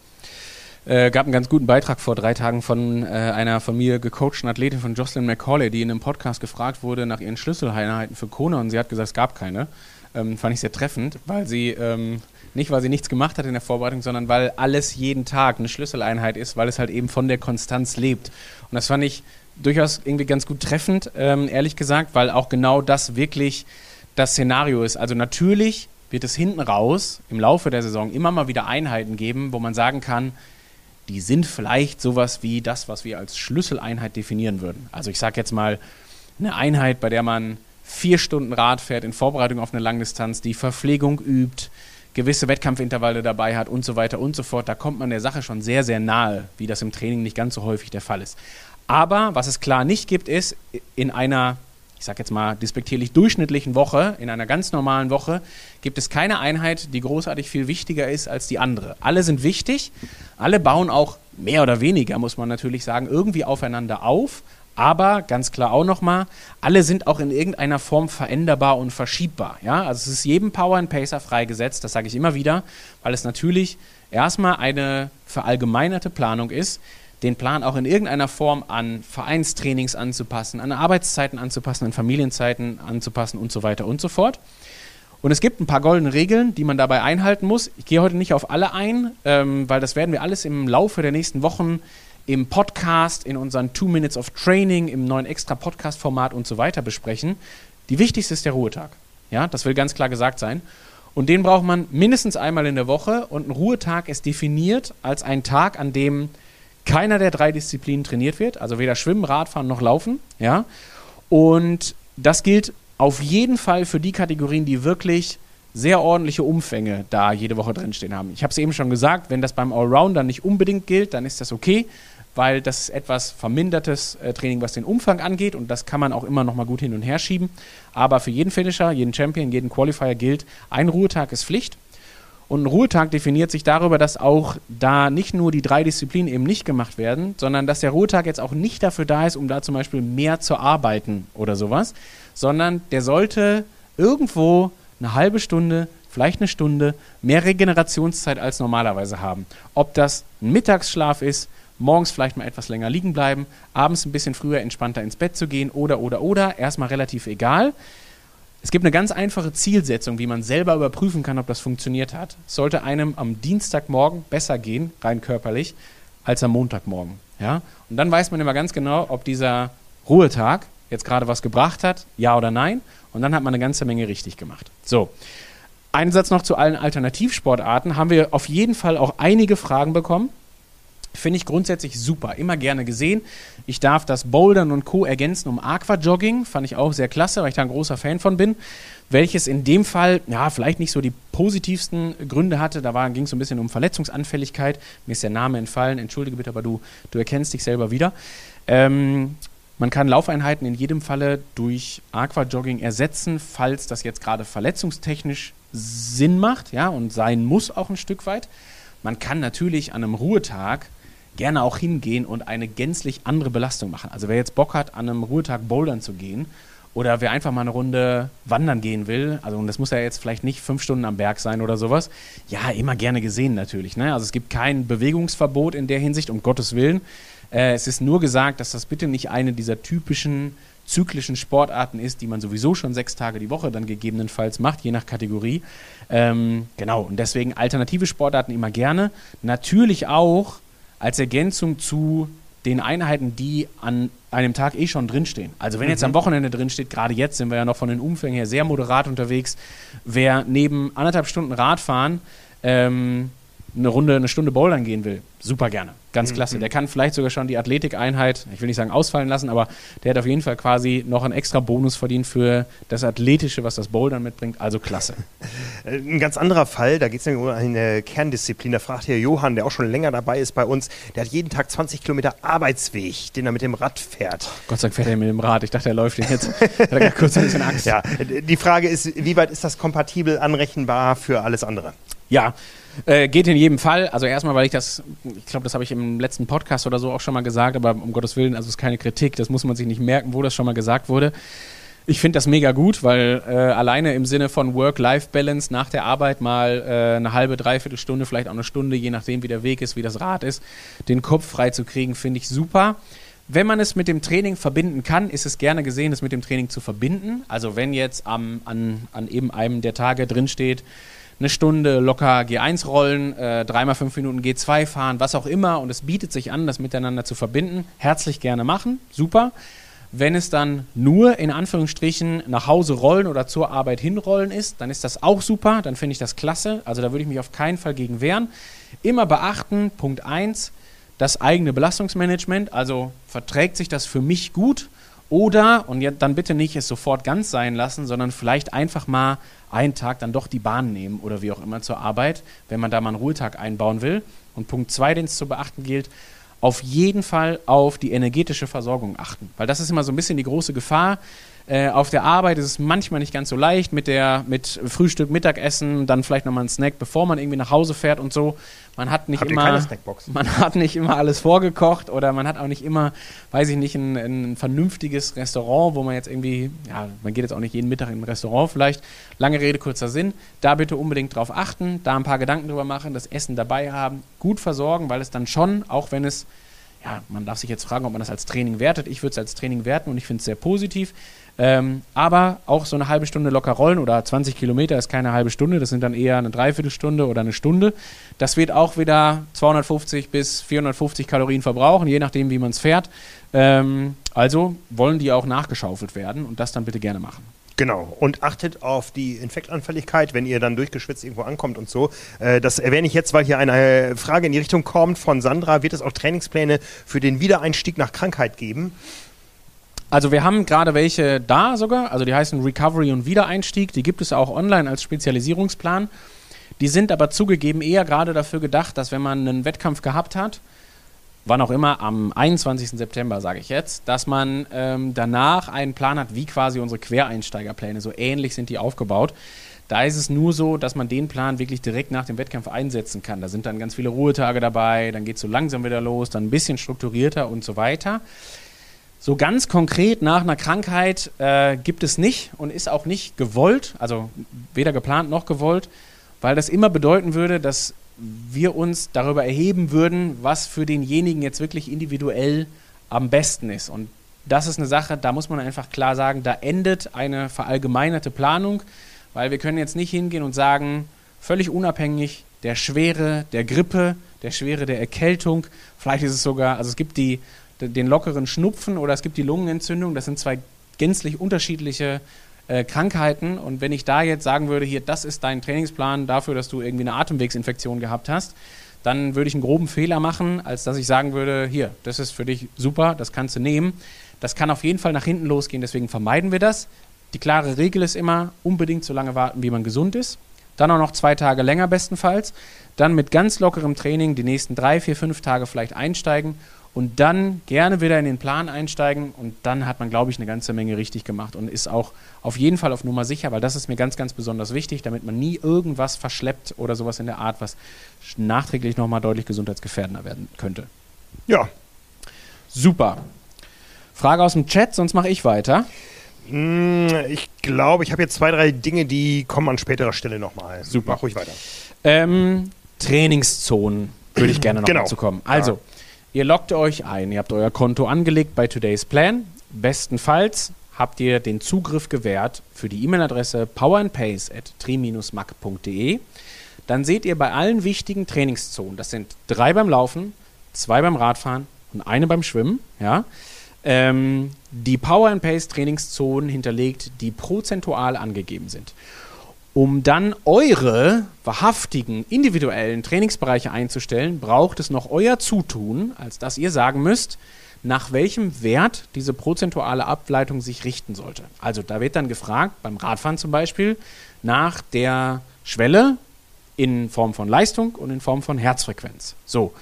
Äh, gab einen ganz guten Beitrag vor drei Tagen von äh, einer von mir gecoachten Athletin von Jocelyn McCauley, die in einem Podcast gefragt wurde nach ihren Schlüsseleinheiten für Kona und sie hat gesagt, es gab keine. Ähm, fand ich sehr treffend, weil sie ähm, nicht, weil sie nichts gemacht hat in der Vorbereitung, sondern weil alles jeden Tag eine Schlüsseleinheit ist, weil es halt eben von der Konstanz lebt. Und das fand ich durchaus irgendwie ganz gut treffend, ähm, ehrlich gesagt, weil auch genau das wirklich das Szenario ist. Also natürlich wird es hinten raus im Laufe der Saison immer mal wieder Einheiten geben, wo man sagen kann, die sind vielleicht sowas wie das, was wir als Schlüsseleinheit definieren würden. Also ich sage jetzt mal eine Einheit, bei der man vier Stunden Rad fährt in Vorbereitung auf eine Langdistanz, die Verpflegung übt, gewisse Wettkampfintervalle dabei hat und so weiter und so fort. Da kommt man der Sache schon sehr, sehr nahe, wie das im Training nicht ganz so häufig der Fall ist. Aber was es klar nicht gibt, ist in einer ich sage jetzt mal despektierlich durchschnittlichen Woche, in einer ganz normalen Woche, gibt es keine Einheit, die großartig viel wichtiger ist als die andere. Alle sind wichtig, alle bauen auch mehr oder weniger, muss man natürlich sagen, irgendwie aufeinander auf. Aber ganz klar auch nochmal, alle sind auch in irgendeiner Form veränderbar und verschiebbar. Ja? Also es ist jedem Power and Pacer freigesetzt, das sage ich immer wieder, weil es natürlich erstmal eine verallgemeinerte Planung ist, den Plan auch in irgendeiner Form an Vereinstrainings anzupassen, an Arbeitszeiten anzupassen, an Familienzeiten anzupassen und so weiter und so fort. Und es gibt ein paar goldene Regeln, die man dabei einhalten muss. Ich gehe heute nicht auf alle ein, ähm, weil das werden wir alles im Laufe der nächsten Wochen im Podcast, in unseren Two Minutes of Training, im neuen extra Podcast-Format und so weiter besprechen. Die wichtigste ist der Ruhetag. Ja, das will ganz klar gesagt sein. Und den braucht man mindestens einmal in der Woche. Und ein Ruhetag ist definiert als ein Tag, an dem keiner der drei Disziplinen trainiert wird. Also weder Schwimmen, Radfahren noch Laufen. Ja? Und das gilt auf jeden Fall für die Kategorien, die wirklich sehr ordentliche Umfänge da jede Woche drinstehen haben. Ich habe es eben schon gesagt, wenn das beim Allrounder nicht unbedingt gilt, dann ist das okay, weil das ist etwas vermindertes äh, Training, was den Umfang angeht und das kann man auch immer noch mal gut hin und her schieben. Aber für jeden Finisher, jeden Champion, jeden Qualifier gilt, ein Ruhetag ist Pflicht. Und ein Ruhetag definiert sich darüber, dass auch da nicht nur die drei Disziplinen eben nicht gemacht werden, sondern dass der Ruhetag jetzt auch nicht dafür da ist, um da zum Beispiel mehr zu arbeiten oder sowas, sondern der sollte irgendwo eine halbe Stunde, vielleicht eine Stunde mehr Regenerationszeit als normalerweise haben. Ob das ein Mittagsschlaf ist, morgens vielleicht mal etwas länger liegen bleiben, abends ein bisschen früher entspannter ins Bett zu gehen oder oder oder, erstmal relativ egal. Es gibt eine ganz einfache Zielsetzung, wie man selber überprüfen kann, ob das funktioniert hat. Es sollte einem am Dienstagmorgen besser gehen, rein körperlich, als am Montagmorgen. Ja? Und dann weiß man immer ganz genau, ob dieser Ruhetag jetzt gerade was gebracht hat, ja oder nein. Und dann hat man eine ganze Menge richtig gemacht. So. Ein Satz noch zu allen Alternativsportarten. Haben wir auf jeden Fall auch einige Fragen bekommen. Finde ich grundsätzlich super, immer gerne gesehen. Ich darf das Bouldern und Co. ergänzen um Aquajogging, fand ich auch sehr klasse, weil ich da ein großer Fan von bin. Welches in dem Fall, ja, vielleicht nicht so die positivsten Gründe hatte. Da ging es so ein bisschen um Verletzungsanfälligkeit. Mir ist der Name entfallen, entschuldige bitte, aber du, du erkennst dich selber wieder. Ähm, man kann Laufeinheiten in jedem Falle durch Aquajogging ersetzen, falls das jetzt gerade verletzungstechnisch Sinn macht, ja, und sein muss auch ein Stück weit. Man kann natürlich an einem Ruhetag gerne auch hingehen und eine gänzlich andere Belastung machen. Also wer jetzt Bock hat, an einem Ruhetag bouldern zu gehen oder wer einfach mal eine Runde wandern gehen will, also und das muss ja jetzt vielleicht nicht fünf Stunden am Berg sein oder sowas, ja, immer gerne gesehen natürlich. Ne? Also es gibt kein Bewegungsverbot in der Hinsicht, um Gottes Willen. Äh, es ist nur gesagt, dass das bitte nicht eine dieser typischen zyklischen Sportarten ist, die man sowieso schon sechs Tage die Woche dann gegebenenfalls macht, je nach Kategorie. Ähm, genau, und deswegen alternative Sportarten immer gerne. Natürlich auch als Ergänzung zu den Einheiten, die an einem Tag eh schon drinstehen. Also wenn mhm. jetzt am Wochenende drinsteht, gerade jetzt sind wir ja noch von den Umfängen her sehr moderat unterwegs, wer neben anderthalb Stunden Radfahren ähm, eine Runde, eine Stunde Bouldern gehen will, super gerne. Ganz mhm. klasse. Der kann vielleicht sogar schon die Athletikeinheit, ich will nicht sagen ausfallen lassen, aber der hat auf jeden Fall quasi noch einen extra Bonus verdient für das Athletische, was das Bouldern mitbringt. Also klasse. Ein ganz anderer Fall, da geht es um eine Kerndisziplin. Da fragt hier Johann, der auch schon länger dabei ist bei uns, der hat jeden Tag 20 Kilometer Arbeitsweg, den er mit dem Rad fährt. Gott sei Dank fährt er mit dem Rad. Ich dachte, er läuft den jetzt. hat er kurz ein bisschen Angst. Ja, die Frage ist, wie weit ist das kompatibel anrechenbar für alles andere? Ja, äh, geht in jedem Fall. Also erstmal, weil ich das, ich glaube, das habe ich im letzten Podcast oder so auch schon mal gesagt, aber um Gottes Willen, also es ist keine Kritik, das muss man sich nicht merken, wo das schon mal gesagt wurde. Ich finde das mega gut, weil äh, alleine im Sinne von Work-Life-Balance nach der Arbeit mal äh, eine halbe, dreiviertel Stunde, vielleicht auch eine Stunde, je nachdem wie der Weg ist, wie das Rad ist, den Kopf frei zu kriegen, finde ich super. Wenn man es mit dem Training verbinden kann, ist es gerne gesehen, es mit dem Training zu verbinden. Also wenn jetzt am, an, an eben einem der Tage drinsteht, eine Stunde locker G1 rollen, äh, dreimal fünf Minuten G2 fahren, was auch immer und es bietet sich an, das miteinander zu verbinden, herzlich gerne machen, super. Wenn es dann nur in Anführungsstrichen nach Hause rollen oder zur Arbeit hinrollen ist, dann ist das auch super, dann finde ich das klasse. Also da würde ich mich auf keinen Fall gegen wehren. Immer beachten, Punkt 1, das eigene Belastungsmanagement, also verträgt sich das für mich gut oder, und dann bitte nicht es sofort ganz sein lassen, sondern vielleicht einfach mal einen Tag dann doch die Bahn nehmen oder wie auch immer zur Arbeit, wenn man da mal einen Ruhetag einbauen will. Und Punkt zwei, den es zu beachten gilt, auf jeden Fall auf die energetische Versorgung achten. Weil das ist immer so ein bisschen die große Gefahr. Äh, auf der Arbeit ist es manchmal nicht ganz so leicht mit der mit Frühstück, Mittagessen, dann vielleicht nochmal ein Snack, bevor man irgendwie nach Hause fährt und so. Man hat nicht Habt immer man hat nicht immer alles vorgekocht oder man hat auch nicht immer, weiß ich nicht, ein, ein, vernünftiges Restaurant, wo man jetzt irgendwie, ja, man geht jetzt auch nicht jeden Mittag in ein Restaurant vielleicht. Lange Rede kurzer Sinn. Da bitte unbedingt drauf achten, da ein paar Gedanken drüber machen, das Essen dabei haben, gut versorgen, weil es dann schon, auch wenn es ja, man darf sich jetzt fragen, ob man das als Training wertet. Ich würde es als Training werten und ich finde es sehr positiv. Ähm, aber auch so eine halbe Stunde locker rollen oder 20 Kilometer ist keine halbe Stunde, das sind dann eher eine Dreiviertelstunde oder eine Stunde. Das wird auch wieder 250 bis 450 Kalorien verbrauchen, je nachdem, wie man es fährt. Ähm, also wollen die auch nachgeschaufelt werden und das dann bitte gerne machen. Genau. Und achtet auf die Infektanfälligkeit, wenn ihr dann durchgeschwitzt irgendwo ankommt und so. Äh, das erwähne ich jetzt, weil hier eine Frage in die Richtung kommt von Sandra. Wird es auch Trainingspläne für den Wiedereinstieg nach Krankheit geben? Also wir haben gerade welche da sogar, also die heißen Recovery und Wiedereinstieg, die gibt es auch online als Spezialisierungsplan. Die sind aber zugegeben eher gerade dafür gedacht, dass wenn man einen Wettkampf gehabt hat, wann auch immer, am 21. September, sage ich jetzt, dass man ähm, danach einen Plan hat, wie quasi unsere Quereinsteigerpläne, so ähnlich sind die aufgebaut. Da ist es nur so, dass man den Plan wirklich direkt nach dem Wettkampf einsetzen kann. Da sind dann ganz viele Ruhetage dabei, dann geht es so langsam wieder los, dann ein bisschen strukturierter und so weiter. So ganz konkret nach einer Krankheit äh, gibt es nicht und ist auch nicht gewollt, also weder geplant noch gewollt, weil das immer bedeuten würde, dass wir uns darüber erheben würden, was für denjenigen jetzt wirklich individuell am besten ist. Und das ist eine Sache, da muss man einfach klar sagen, da endet eine verallgemeinerte Planung, weil wir können jetzt nicht hingehen und sagen, völlig unabhängig der Schwere der Grippe, der Schwere der Erkältung, vielleicht ist es sogar, also es gibt die, den lockeren Schnupfen oder es gibt die Lungenentzündung, das sind zwei gänzlich unterschiedliche äh, Krankheiten. Und wenn ich da jetzt sagen würde, hier, das ist dein Trainingsplan dafür, dass du irgendwie eine Atemwegsinfektion gehabt hast, dann würde ich einen groben Fehler machen, als dass ich sagen würde, hier, das ist für dich super, das kannst du nehmen. Das kann auf jeden Fall nach hinten losgehen, deswegen vermeiden wir das. Die klare Regel ist immer, unbedingt so lange warten, wie man gesund ist. Dann auch noch zwei Tage länger bestenfalls. Dann mit ganz lockerem Training die nächsten drei, vier, fünf Tage vielleicht einsteigen und dann gerne wieder in den Plan einsteigen und dann hat man, glaube ich, eine ganze Menge richtig gemacht und ist auch auf jeden Fall auf Nummer sicher, weil das ist mir ganz, ganz besonders wichtig, damit man nie irgendwas verschleppt oder sowas in der Art, was nachträglich nochmal deutlich gesundheitsgefährdender werden könnte. Ja. Super. Frage aus dem Chat, sonst mache ich weiter. Hm, ich glaube, ich habe jetzt zwei, drei Dinge, die kommen an späterer Stelle nochmal. Super. Mach ruhig weiter. Ähm, Trainingszonen würde ich gerne noch genau. dazu kommen. Also, ja. Ihr loggt euch ein, ihr habt euer Konto angelegt bei Today's Plan. Bestenfalls habt ihr den Zugriff gewährt für die E-Mail-Adresse powerandpace at tri-mac.de. Dann seht ihr bei allen wichtigen Trainingszonen, das sind drei beim Laufen, zwei beim Radfahren und eine beim Schwimmen, ja, ähm, die Power and Pace Trainingszonen hinterlegt, die prozentual angegeben sind um dann eure wahrhaftigen individuellen Trainingsbereiche einzustellen, braucht es noch euer Zutun, als dass ihr sagen müsst, nach welchem Wert diese prozentuale Ableitung sich richten sollte. Also da wird dann gefragt, beim Radfahren zum Beispiel, nach der Schwelle in Form von Leistung und in Form von Herzfrequenz. So,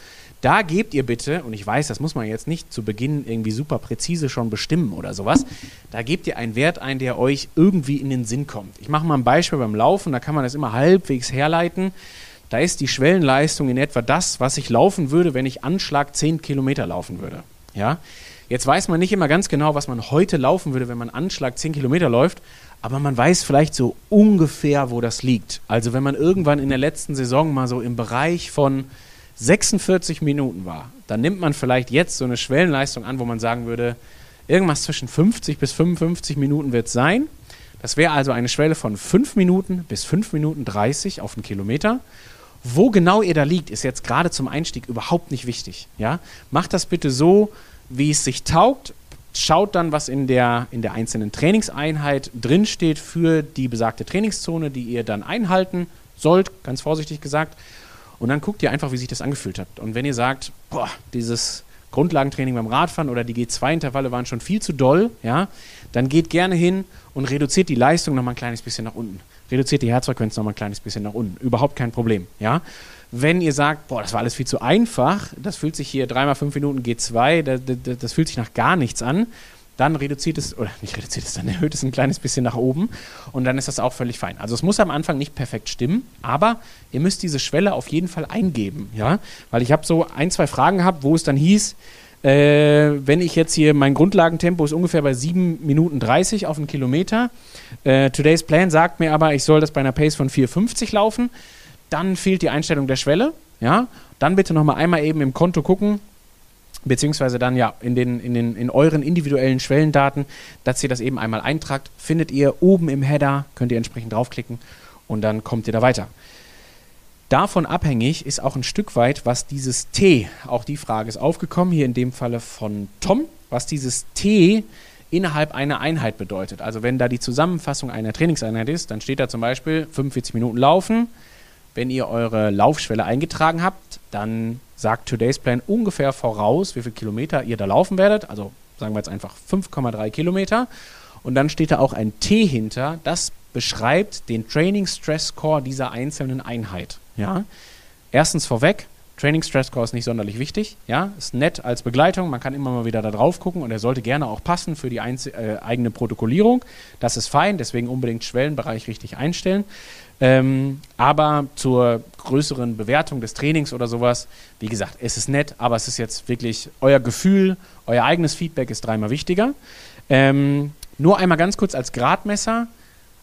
da gebt ihr bitte, und ich weiß, das muss man jetzt nicht zu Beginn irgendwie super präzise schon bestimmen oder sowas, da gebt ihr einen Wert ein, der euch irgendwie in den Sinn kommt. Ich mache mal ein Beispiel beim Laufen, da kann man das immer halbwegs herleiten. Da ist die Schwellenleistung in etwa das, was ich laufen würde, wenn ich Anschlag 10 Kilometer laufen würde. Ja? Jetzt weiß man nicht immer ganz genau, was man heute laufen würde, wenn man Anschlag 10 Kilometer läuft, aber man weiß vielleicht so ungefähr, wo das liegt. Also wenn man irgendwann in der letzten Saison mal so im Bereich von 46 Minuten war, dann nimmt man vielleicht jetzt so eine Schwellenleistung an, wo man sagen würde, irgendwas zwischen 50 bis 55 Minuten wird es sein. Das wäre also eine Schwelle von 5 Minuten bis 5 Minuten 30 auf den Kilometer. Wo genau ihr da liegt, ist jetzt gerade zum Einstieg überhaupt nicht wichtig. Ja? Macht das bitte so, wie es sich taugt. Schaut dann, was in der, in der einzelnen Trainingseinheit drinsteht für die besagte Trainingszone, die ihr dann einhalten sollt, ganz vorsichtig gesagt. Und dann guckt ihr einfach, wie sich das angefühlt hat. Und wenn ihr sagt, boah, dieses Grundlagentraining beim Radfahren oder die G2-Intervalle waren schon viel zu doll, ja, dann geht gerne hin und reduziert die Leistung noch mal ein kleines bisschen nach unten. Reduziert die Herzfrequenz noch mal ein kleines bisschen nach unten. Überhaupt kein Problem, ja. Wenn ihr sagt, boah, das war alles viel zu einfach, das fühlt sich hier dreimal fünf Minuten G2, das, das, das fühlt sich nach gar nichts an, dann reduziert es, oder nicht reduziert es, dann erhöht es ein kleines bisschen nach oben und dann ist das auch völlig fein. Also es muss am Anfang nicht perfekt stimmen, aber ihr müsst diese Schwelle auf jeden Fall eingeben, ja, weil ich habe so ein, zwei Fragen gehabt, wo es dann hieß, äh, wenn ich jetzt hier, mein Grundlagentempo ist ungefähr bei 7 Minuten 30 auf einen Kilometer. Äh, Today's Plan sagt mir aber, ich soll das bei einer Pace von 4,50 laufen. Dann fehlt die Einstellung der Schwelle. Ja? Dann bitte nochmal einmal eben im Konto gucken, beziehungsweise dann ja in, den, in, den, in euren individuellen Schwellendaten, dass ihr das eben einmal eintragt, findet ihr oben im Header, könnt ihr entsprechend draufklicken und dann kommt ihr da weiter. Davon abhängig ist auch ein Stück weit, was dieses T, auch die Frage ist aufgekommen, hier in dem Falle von Tom, was dieses T innerhalb einer Einheit bedeutet. Also wenn da die Zusammenfassung einer Trainingseinheit ist, dann steht da zum Beispiel 45 Minuten Laufen. Wenn ihr eure Laufschwelle eingetragen habt, dann sagt Today's Plan ungefähr voraus, wie viele Kilometer ihr da laufen werdet. Also sagen wir jetzt einfach 5,3 Kilometer. Und dann steht da auch ein T hinter, das beschreibt den Training Stress Score dieser einzelnen Einheit. Ja? Erstens vorweg, Training Stress Score ist nicht sonderlich wichtig. Ja, ist nett als Begleitung. Man kann immer mal wieder da drauf gucken und er sollte gerne auch passen für die äh, eigene Protokollierung. Das ist fein, deswegen unbedingt Schwellenbereich richtig einstellen. Ähm, aber zur größeren Bewertung des Trainings oder sowas, wie gesagt, es ist nett, aber es ist jetzt wirklich euer Gefühl, euer eigenes Feedback ist dreimal wichtiger. Ähm, nur einmal ganz kurz als Gradmesser.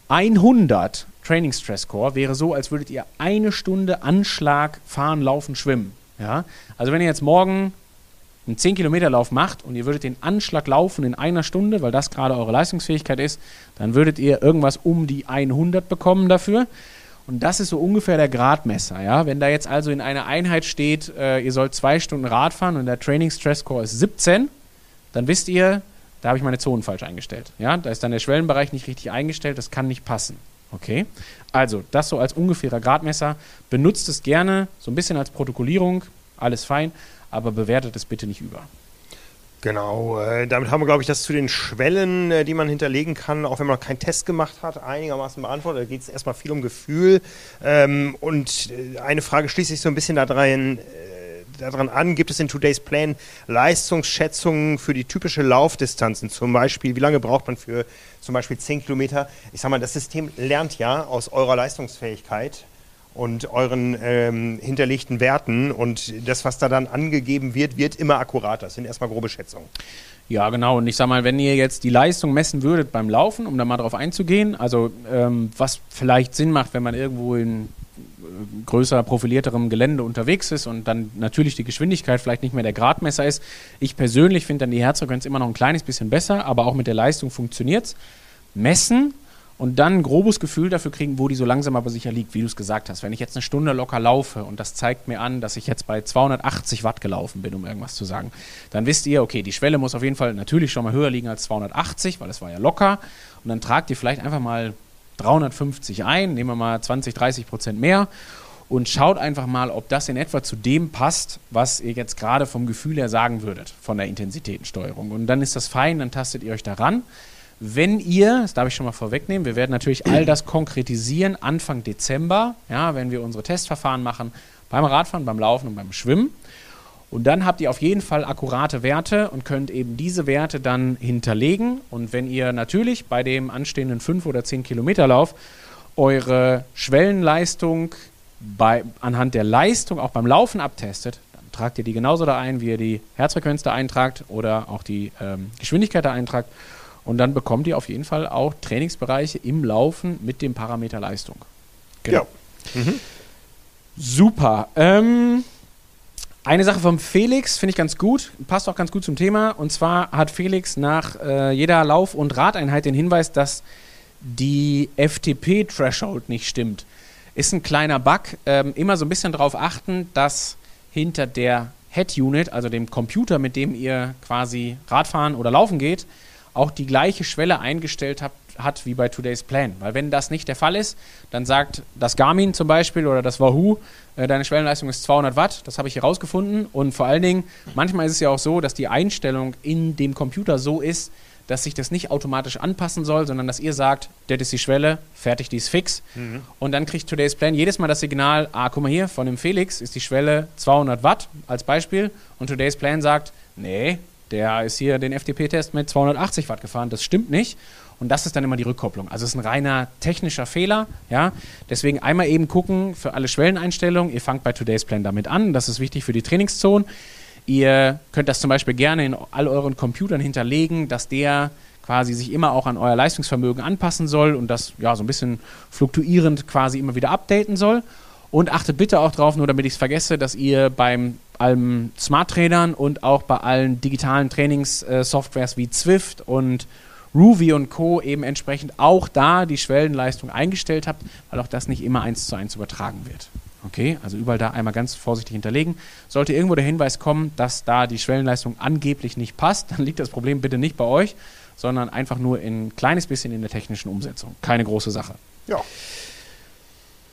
100 Training Stress Score wäre so, als würdet ihr eine Stunde Anschlag fahren, laufen, schwimmen. Ja? Also wenn ihr jetzt morgen einen 10 Kilometer Lauf macht und ihr würdet den Anschlag laufen in einer Stunde, weil das gerade eure Leistungsfähigkeit ist, dann würdet ihr irgendwas um die 100 bekommen dafür. Und das ist so ungefähr der Gradmesser. Ja? Wenn da jetzt also in einer Einheit steht, äh, ihr sollt zwei Stunden Rad fahren und der Training Stress Score ist 17, dann wisst ihr, da habe ich meine Zonen falsch eingestellt. Ja? Da ist dann der Schwellenbereich nicht richtig eingestellt, das kann nicht passen. Okay? Also, das so als ungefährer Gradmesser. Benutzt es gerne, so ein bisschen als Protokollierung, alles fein, aber bewertet es bitte nicht über. Genau, äh, damit haben wir, glaube ich, das zu den Schwellen, äh, die man hinterlegen kann, auch wenn man noch keinen Test gemacht hat, einigermaßen beantwortet. Da geht es erstmal viel um Gefühl. Ähm, und äh, eine Frage schließt sich so ein bisschen daran an, gibt es in Today's Plan Leistungsschätzungen für die typische Laufdistanzen? Zum Beispiel, wie lange braucht man für zum Beispiel 10 Kilometer? Ich sag mal, das System lernt ja aus eurer Leistungsfähigkeit und euren ähm, hinterlegten Werten und das, was da dann angegeben wird, wird immer akkurater. Das sind erstmal grobe Schätzungen. Ja, genau. Und ich sag mal, wenn ihr jetzt die Leistung messen würdet beim Laufen, um da mal drauf einzugehen, also ähm, was vielleicht Sinn macht, wenn man irgendwo in größer profilierterem Gelände unterwegs ist und dann natürlich die Geschwindigkeit vielleicht nicht mehr der Gradmesser ist. Ich persönlich finde dann die Herzfrequenz immer noch ein kleines bisschen besser, aber auch mit der Leistung funktioniert es. Messen und dann ein grobes Gefühl dafür kriegen, wo die so langsam aber sicher liegt, wie du es gesagt hast. Wenn ich jetzt eine Stunde locker laufe und das zeigt mir an, dass ich jetzt bei 280 Watt gelaufen bin, um irgendwas zu sagen, dann wisst ihr, okay, die Schwelle muss auf jeden Fall natürlich schon mal höher liegen als 280, weil es war ja locker. Und dann tragt ihr vielleicht einfach mal 350 ein, nehmen wir mal 20, 30 Prozent mehr und schaut einfach mal, ob das in etwa zu dem passt, was ihr jetzt gerade vom Gefühl her sagen würdet, von der Intensitätensteuerung. Und dann ist das fein, dann tastet ihr euch daran. Wenn ihr, das darf ich schon mal vorwegnehmen, wir werden natürlich all das konkretisieren Anfang Dezember, ja, wenn wir unsere Testverfahren machen, beim Radfahren, beim Laufen und beim Schwimmen. Und dann habt ihr auf jeden Fall akkurate Werte und könnt eben diese Werte dann hinterlegen. Und wenn ihr natürlich bei dem anstehenden 5 oder 10 Kilometer Lauf eure Schwellenleistung bei, anhand der Leistung auch beim Laufen abtestet, dann tragt ihr die genauso da ein, wie ihr die Herzfrequenz da eintragt oder auch die ähm, Geschwindigkeit da eintragt. Und dann bekommt ihr auf jeden Fall auch Trainingsbereiche im Laufen mit dem Parameter Leistung. Genau. Ja. Mhm. Super. Ähm, eine Sache vom Felix finde ich ganz gut, passt auch ganz gut zum Thema. Und zwar hat Felix nach äh, jeder Lauf- und Radeinheit den Hinweis, dass die FTP-Threshold nicht stimmt. Ist ein kleiner Bug. Ähm, immer so ein bisschen darauf achten, dass hinter der Head-Unit, also dem Computer, mit dem ihr quasi Radfahren oder Laufen geht, auch die gleiche Schwelle eingestellt habt, hat wie bei Today's Plan. Weil wenn das nicht der Fall ist, dann sagt das Garmin zum Beispiel oder das Wahoo, äh, deine Schwellenleistung ist 200 Watt. Das habe ich herausgefunden. Und vor allen Dingen, manchmal ist es ja auch so, dass die Einstellung in dem Computer so ist, dass sich das nicht automatisch anpassen soll, sondern dass ihr sagt, das ist die Schwelle, fertig, die ist fix. Mhm. Und dann kriegt Today's Plan jedes Mal das Signal, ah, guck mal hier, von dem Felix ist die Schwelle 200 Watt als Beispiel. Und Today's Plan sagt, nee, der ist hier den FTP-Test mit 280 Watt gefahren, das stimmt nicht. Und das ist dann immer die Rückkopplung. Also es ist ein reiner technischer Fehler. Ja? Deswegen einmal eben gucken für alle Schwelleneinstellungen. Ihr fangt bei Today's Plan damit an. Das ist wichtig für die Trainingszone. Ihr könnt das zum Beispiel gerne in all euren Computern hinterlegen, dass der quasi sich immer auch an euer Leistungsvermögen anpassen soll und das ja so ein bisschen fluktuierend quasi immer wieder updaten soll. Und achtet bitte auch drauf, nur damit ich es vergesse, dass ihr beim allen Smart Trainern und auch bei allen digitalen Trainingssoftwares wie Zwift und Ruby und Co. eben entsprechend auch da die Schwellenleistung eingestellt habt, weil auch das nicht immer eins zu eins übertragen wird. Okay, also überall da einmal ganz vorsichtig hinterlegen. Sollte irgendwo der Hinweis kommen, dass da die Schwellenleistung angeblich nicht passt, dann liegt das Problem bitte nicht bei euch, sondern einfach nur ein kleines bisschen in der technischen Umsetzung. Keine große Sache. Ja.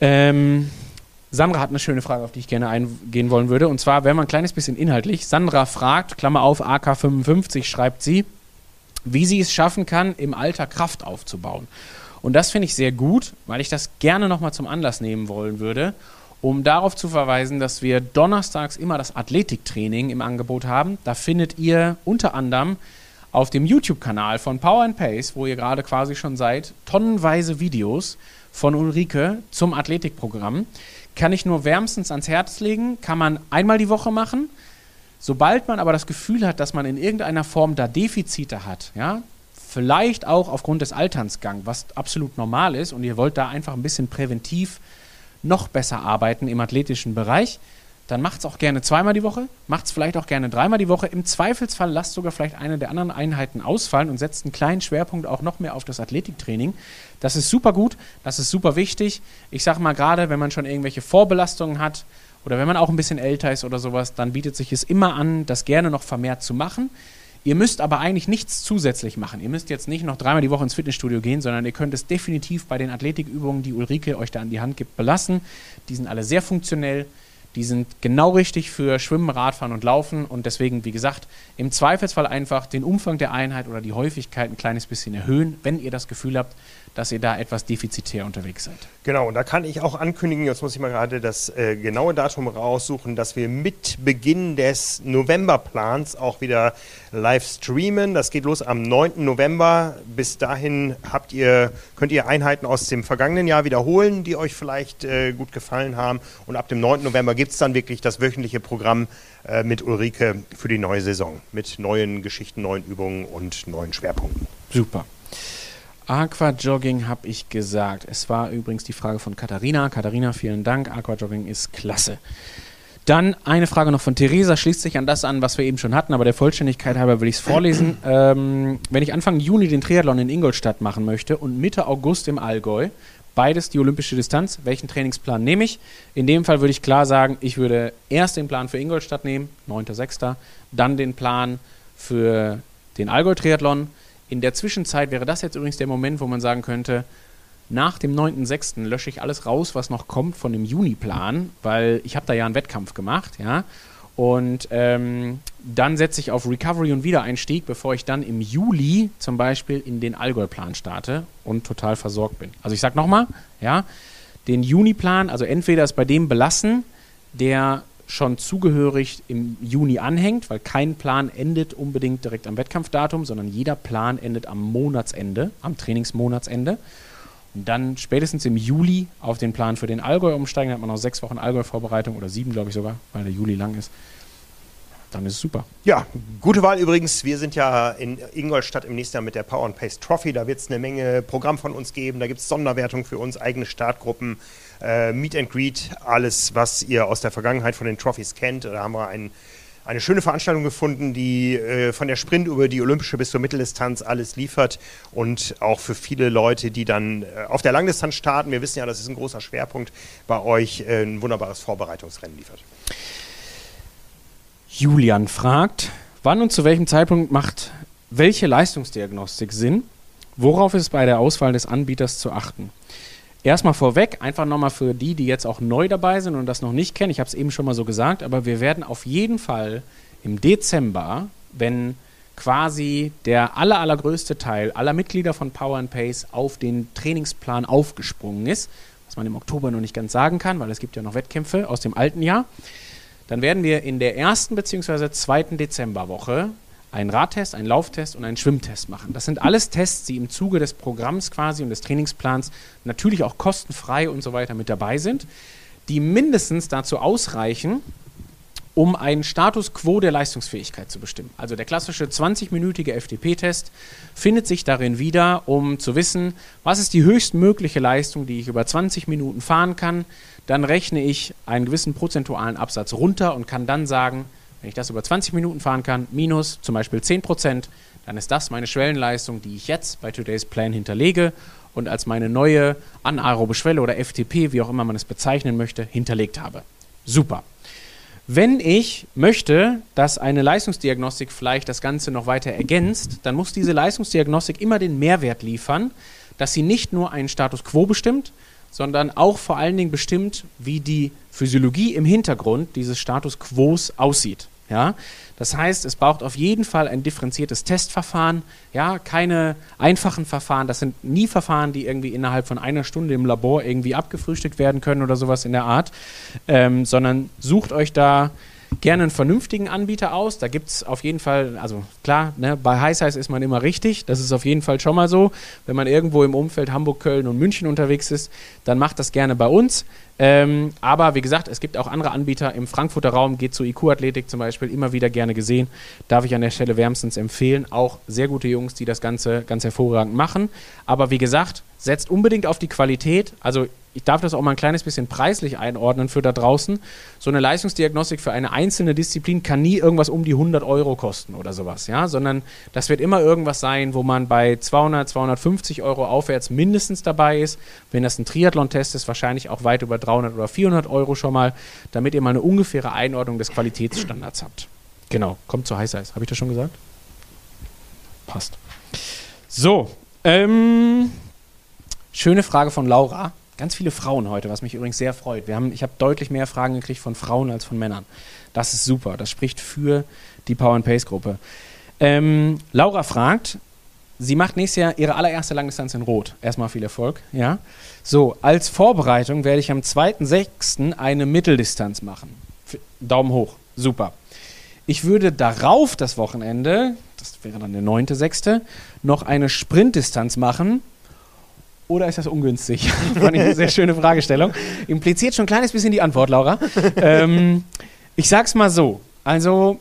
Ähm, Sandra hat eine schöne Frage, auf die ich gerne eingehen wollen würde. Und zwar, wenn man ein kleines bisschen inhaltlich, Sandra fragt, Klammer auf, AK55 schreibt sie, wie sie es schaffen kann, im Alter Kraft aufzubauen. Und das finde ich sehr gut, weil ich das gerne nochmal zum Anlass nehmen wollen würde, um darauf zu verweisen, dass wir donnerstags immer das Athletiktraining im Angebot haben. Da findet ihr unter anderem auf dem YouTube-Kanal von Power and Pace, wo ihr gerade quasi schon seid, tonnenweise Videos von Ulrike zum Athletikprogramm. Kann ich nur wärmstens ans Herz legen, kann man einmal die Woche machen. Sobald man aber das Gefühl hat, dass man in irgendeiner Form da Defizite hat, ja, vielleicht auch aufgrund des Alternsgangs, was absolut normal ist, und ihr wollt da einfach ein bisschen präventiv noch besser arbeiten im athletischen Bereich, dann macht es auch gerne zweimal die Woche, macht es vielleicht auch gerne dreimal die Woche. Im Zweifelsfall lasst sogar vielleicht eine der anderen Einheiten ausfallen und setzt einen kleinen Schwerpunkt auch noch mehr auf das Athletiktraining. Das ist super gut, das ist super wichtig. Ich sage mal gerade, wenn man schon irgendwelche Vorbelastungen hat oder wenn man auch ein bisschen älter ist oder sowas, dann bietet sich es immer an, das gerne noch vermehrt zu machen. Ihr müsst aber eigentlich nichts zusätzlich machen. Ihr müsst jetzt nicht noch dreimal die Woche ins Fitnessstudio gehen, sondern ihr könnt es definitiv bei den Athletikübungen, die Ulrike euch da an die Hand gibt, belassen. Die sind alle sehr funktionell die sind genau richtig für Schwimmen, Radfahren und Laufen und deswegen, wie gesagt, im Zweifelsfall einfach den Umfang der Einheit oder die Häufigkeit ein kleines bisschen erhöhen, wenn ihr das Gefühl habt, dass ihr da etwas defizitär unterwegs seid. Genau, und da kann ich auch ankündigen, jetzt muss ich mal gerade das äh, genaue Datum raussuchen, dass wir mit Beginn des Novemberplans auch wieder live streamen. Das geht los am 9. November. Bis dahin habt ihr, könnt ihr Einheiten aus dem vergangenen Jahr wiederholen, die euch vielleicht äh, gut gefallen haben. Und ab dem 9. November gibt es dann wirklich das wöchentliche Programm äh, mit Ulrike für die neue Saison. Mit neuen Geschichten, neuen Übungen und neuen Schwerpunkten. Super. Aquajogging habe ich gesagt. Es war übrigens die Frage von Katharina. Katharina, vielen Dank. Aquajogging ist klasse. Dann eine Frage noch von Theresa, schließt sich an das an, was wir eben schon hatten, aber der Vollständigkeit halber will ich es vorlesen. Ähm, wenn ich Anfang Juni den Triathlon in Ingolstadt machen möchte und Mitte August im Allgäu, beides die olympische Distanz, welchen Trainingsplan nehme ich? In dem Fall würde ich klar sagen, ich würde erst den Plan für Ingolstadt nehmen, 9.6., dann den Plan für den Allgäu-Triathlon, in der Zwischenzeit wäre das jetzt übrigens der Moment, wo man sagen könnte, nach dem 9.6. lösche ich alles raus, was noch kommt von dem Juni-Plan, weil ich habe da ja einen Wettkampf gemacht, ja. Und ähm, dann setze ich auf Recovery und Wiedereinstieg, bevor ich dann im Juli zum Beispiel in den Allgäu-Plan starte und total versorgt bin. Also ich sage nochmal, ja, den Juni-Plan, also entweder ist bei dem belassen, der schon zugehörig im Juni anhängt, weil kein Plan endet unbedingt direkt am Wettkampfdatum, sondern jeder Plan endet am Monatsende, am Trainingsmonatsende. Und dann spätestens im Juli auf den Plan für den Allgäu umsteigen, dann hat man noch sechs Wochen Allgäu-Vorbereitung oder sieben, glaube ich sogar, weil der Juli lang ist. Dann ist es super. Ja, gute Wahl übrigens. Wir sind ja in Ingolstadt im nächsten Jahr mit der Power and Pace Trophy. Da wird es eine Menge Programm von uns geben. Da gibt es Sonderwertungen für uns, eigene Startgruppen äh, Meet and Greet, alles, was ihr aus der Vergangenheit von den Trophies kennt. Da haben wir ein, eine schöne Veranstaltung gefunden, die äh, von der Sprint über die olympische bis zur Mitteldistanz alles liefert und auch für viele Leute, die dann äh, auf der Langdistanz starten, wir wissen ja, das ist ein großer Schwerpunkt bei euch, äh, ein wunderbares Vorbereitungsrennen liefert. Julian fragt, wann und zu welchem Zeitpunkt macht welche Leistungsdiagnostik Sinn? Worauf ist bei der Auswahl des Anbieters zu achten? Erstmal vorweg, einfach nochmal für die, die jetzt auch neu dabei sind und das noch nicht kennen, ich habe es eben schon mal so gesagt, aber wir werden auf jeden Fall im Dezember, wenn quasi der aller, allergrößte Teil aller Mitglieder von Power and Pace auf den Trainingsplan aufgesprungen ist, was man im Oktober noch nicht ganz sagen kann, weil es gibt ja noch Wettkämpfe aus dem alten Jahr, dann werden wir in der ersten bzw. zweiten Dezemberwoche einen Radtest, einen Lauftest und einen Schwimmtest machen. Das sind alles Tests, die im Zuge des Programms quasi und des Trainingsplans natürlich auch kostenfrei und so weiter mit dabei sind, die mindestens dazu ausreichen, um einen Status quo der Leistungsfähigkeit zu bestimmen. Also der klassische 20-minütige FDP-Test findet sich darin wieder, um zu wissen, was ist die höchstmögliche Leistung, die ich über 20 Minuten fahren kann. Dann rechne ich einen gewissen prozentualen Absatz runter und kann dann sagen, wenn ich das über 20 Minuten fahren kann, minus zum Beispiel 10 Prozent, dann ist das meine Schwellenleistung, die ich jetzt bei Today's Plan hinterlege und als meine neue anaerobe Schwelle oder FTP, wie auch immer man es bezeichnen möchte, hinterlegt habe. Super. Wenn ich möchte, dass eine Leistungsdiagnostik vielleicht das Ganze noch weiter ergänzt, dann muss diese Leistungsdiagnostik immer den Mehrwert liefern, dass sie nicht nur einen Status quo bestimmt, sondern auch vor allen Dingen bestimmt, wie die Physiologie im Hintergrund dieses Status quos aussieht. Ja? Das heißt, es braucht auf jeden Fall ein differenziertes Testverfahren, ja, keine einfachen Verfahren. Das sind nie Verfahren, die irgendwie innerhalb von einer Stunde im Labor irgendwie abgefrühstückt werden können oder sowas in der Art, ähm, sondern sucht euch da gerne einen vernünftigen Anbieter aus. Da gibt es auf jeden Fall, also klar, ne, bei High Size ist man immer richtig. Das ist auf jeden Fall schon mal so. Wenn man irgendwo im Umfeld Hamburg, Köln und München unterwegs ist, dann macht das gerne bei uns. Ähm, aber wie gesagt, es gibt auch andere Anbieter im Frankfurter Raum, geht zu IQ-Athletik zum Beispiel, immer wieder gerne gesehen. Darf ich an der Stelle wärmstens empfehlen. Auch sehr gute Jungs, die das Ganze ganz hervorragend machen. Aber wie gesagt, setzt unbedingt auf die Qualität. Also ich darf das auch mal ein kleines bisschen preislich einordnen für da draußen. So eine Leistungsdiagnostik für eine einzelne Disziplin kann nie irgendwas um die 100 Euro kosten oder sowas, ja, sondern das wird immer irgendwas sein, wo man bei 200, 250 Euro aufwärts mindestens dabei ist. Wenn das ein Triathlon-Test ist, wahrscheinlich auch weit über 300 oder 400 Euro schon mal, damit ihr mal eine ungefähre Einordnung des Qualitätsstandards habt. Genau, kommt zu Size. Habe ich das schon gesagt? Passt. So, ähm, schöne Frage von Laura. Ganz viele Frauen heute, was mich übrigens sehr freut. Wir haben, ich habe deutlich mehr Fragen gekriegt von Frauen als von Männern. Das ist super. Das spricht für die Power and Pace Gruppe. Ähm, Laura fragt, sie macht nächstes Jahr ihre allererste Langdistanz in Rot. Erstmal viel Erfolg. Ja. So, als Vorbereitung werde ich am 2.6. eine Mitteldistanz machen. Daumen hoch. Super. Ich würde darauf das Wochenende, das wäre dann der 9.6., noch eine Sprintdistanz machen oder ist das ungünstig? Fand ich eine sehr schöne Fragestellung. Impliziert schon ein kleines bisschen die Antwort, Laura. ähm, ich sag's mal so. Also,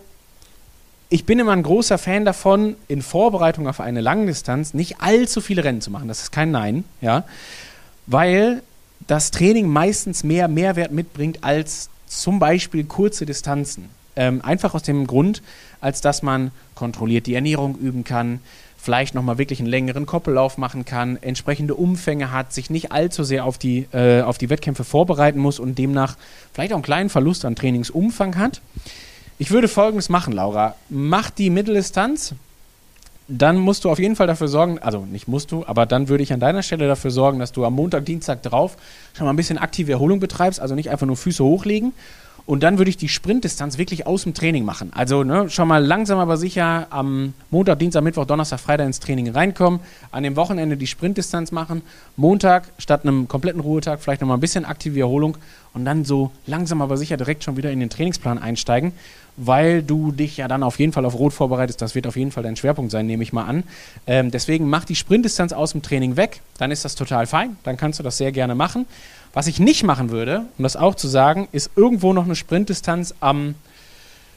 ich bin immer ein großer Fan davon, in Vorbereitung auf eine Langdistanz nicht allzu viele Rennen zu machen. Das ist kein Nein, ja. Weil das Training meistens mehr Mehrwert mitbringt als zum Beispiel kurze Distanzen. Ähm, einfach aus dem Grund, als dass man kontrolliert die Ernährung üben kann, vielleicht nochmal wirklich einen längeren Koppellauf machen kann, entsprechende Umfänge hat, sich nicht allzu sehr auf die, äh, auf die Wettkämpfe vorbereiten muss und demnach vielleicht auch einen kleinen Verlust an Trainingsumfang hat. Ich würde folgendes machen, Laura. Mach die Mitteldistanz, dann musst du auf jeden Fall dafür sorgen, also nicht musst du, aber dann würde ich an deiner Stelle dafür sorgen, dass du am Montag, Dienstag drauf schon mal ein bisschen aktive Erholung betreibst, also nicht einfach nur Füße hochlegen und dann würde ich die Sprintdistanz wirklich aus dem Training machen. Also ne, schon mal langsam aber sicher am Montag, Dienstag, Mittwoch, Donnerstag, Freitag ins Training reinkommen. An dem Wochenende die Sprintdistanz machen. Montag statt einem kompletten Ruhetag vielleicht nochmal ein bisschen aktive Erholung und dann so langsam aber sicher direkt schon wieder in den Trainingsplan einsteigen, weil du dich ja dann auf jeden Fall auf Rot vorbereitest. Das wird auf jeden Fall dein Schwerpunkt sein, nehme ich mal an. Ähm, deswegen mach die Sprintdistanz aus dem Training weg. Dann ist das total fein. Dann kannst du das sehr gerne machen. Was ich nicht machen würde, um das auch zu sagen, ist irgendwo noch eine Sprintdistanz am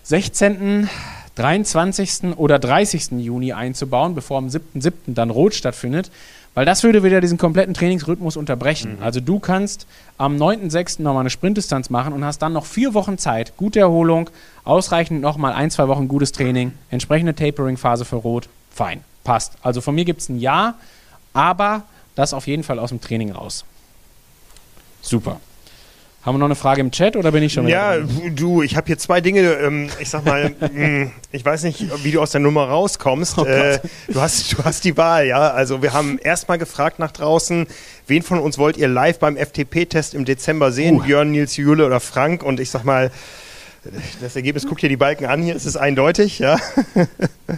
16., 23. oder 30. Juni einzubauen, bevor am 7.7. dann Rot stattfindet, weil das würde wieder diesen kompletten Trainingsrhythmus unterbrechen. Mhm. Also du kannst am 9.6. nochmal eine Sprintdistanz machen und hast dann noch vier Wochen Zeit, gute Erholung, ausreichend nochmal ein, zwei Wochen gutes Training, entsprechende Tapering-Phase für Rot, fein, passt. Also von mir gibt es ein Ja, aber das auf jeden Fall aus dem Training raus. Super. Haben wir noch eine Frage im Chat oder bin ich schon Ja, du, ich habe hier zwei Dinge. Ähm, ich sag mal, hm, ich weiß nicht, wie du aus der Nummer rauskommst. Oh äh, du, hast, du hast die Wahl, ja. Also wir haben erstmal gefragt nach draußen, wen von uns wollt ihr live beim FTP-Test im Dezember sehen? Uh. Björn, Nils, Jule oder Frank? Und ich sag mal, das Ergebnis, guckt dir die Balken an, hier ist es eindeutig, ja.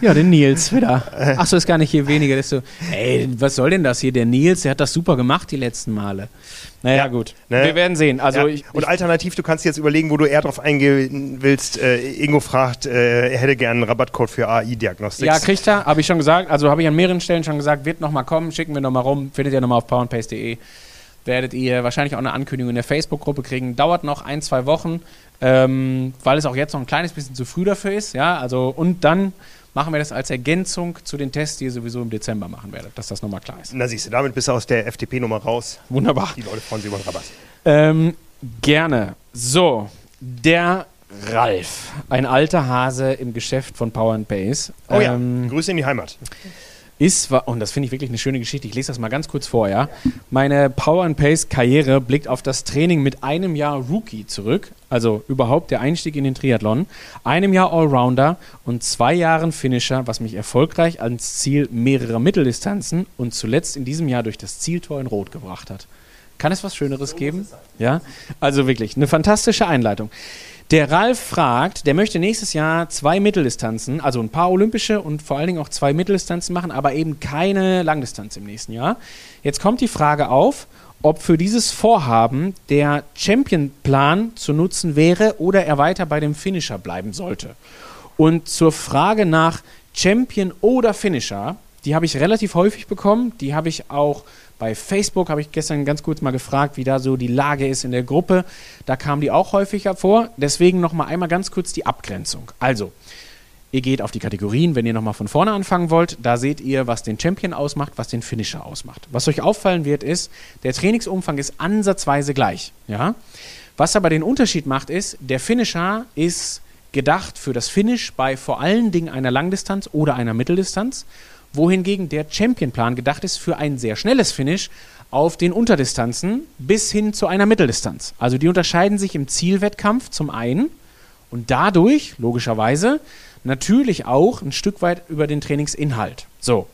Ja, den Nils wieder. Achso, ist gar nicht hier weniger. Ist so, ey, was soll denn das hier? Der Nils, der hat das super gemacht die letzten Male. Naja, ja, gut. Ne? Wir werden sehen. Also ja. ich, und alternativ, du kannst jetzt überlegen, wo du eher drauf eingehen willst. Äh, Ingo fragt, äh, er hätte gerne einen Rabattcode für AI-Diagnostik. Ja, kriegt er, habe ich schon gesagt. Also habe ich an mehreren Stellen schon gesagt, wird nochmal kommen, schicken wir nochmal rum. Findet ihr nochmal auf powerandpace.de. Werdet ihr wahrscheinlich auch eine Ankündigung in der Facebook-Gruppe kriegen. Dauert noch ein, zwei Wochen, ähm, weil es auch jetzt noch ein kleines bisschen zu früh dafür ist. Ja, also und dann machen wir das als Ergänzung zu den Tests, die ihr sowieso im Dezember machen werdet, dass das nochmal klar ist. Na siehst du, damit bist du aus der FDP-Nummer raus. Wunderbar. Die Leute freuen sich über den Rabatt. Ähm, gerne. So, der Ralf, ein alter Hase im Geschäft von Power and Base. Oh ähm, ja, Grüße in die Heimat. Ist, und das finde ich wirklich eine schöne Geschichte, ich lese das mal ganz kurz vor, ja. Meine Power and Pace Karriere blickt auf das Training mit einem Jahr Rookie zurück, also überhaupt der Einstieg in den Triathlon, einem Jahr Allrounder und zwei Jahren Finisher, was mich erfolgreich ans Ziel mehrerer Mitteldistanzen und zuletzt in diesem Jahr durch das Zieltor in Rot gebracht hat. Kann es was Schöneres geben? Ja, also wirklich eine fantastische Einleitung. Der Ralf fragt, der möchte nächstes Jahr zwei Mitteldistanzen, also ein paar olympische und vor allen Dingen auch zwei Mitteldistanzen machen, aber eben keine Langdistanz im nächsten Jahr. Jetzt kommt die Frage auf, ob für dieses Vorhaben der Champion-Plan zu nutzen wäre oder er weiter bei dem Finisher bleiben sollte. Und zur Frage nach Champion oder Finisher, die habe ich relativ häufig bekommen, die habe ich auch bei Facebook habe ich gestern ganz kurz mal gefragt, wie da so die Lage ist in der Gruppe. Da kam die auch häufiger vor. Deswegen nochmal einmal ganz kurz die Abgrenzung. Also, ihr geht auf die Kategorien, wenn ihr nochmal von vorne anfangen wollt. Da seht ihr, was den Champion ausmacht, was den Finisher ausmacht. Was euch auffallen wird, ist, der Trainingsumfang ist ansatzweise gleich. Ja? Was aber den Unterschied macht, ist, der Finisher ist gedacht für das Finish bei vor allen Dingen einer Langdistanz oder einer Mitteldistanz wohingegen der Championplan gedacht ist für ein sehr schnelles Finish auf den Unterdistanzen bis hin zu einer Mitteldistanz. Also die unterscheiden sich im Zielwettkampf zum einen und dadurch, logischerweise, natürlich auch ein Stück weit über den Trainingsinhalt. So,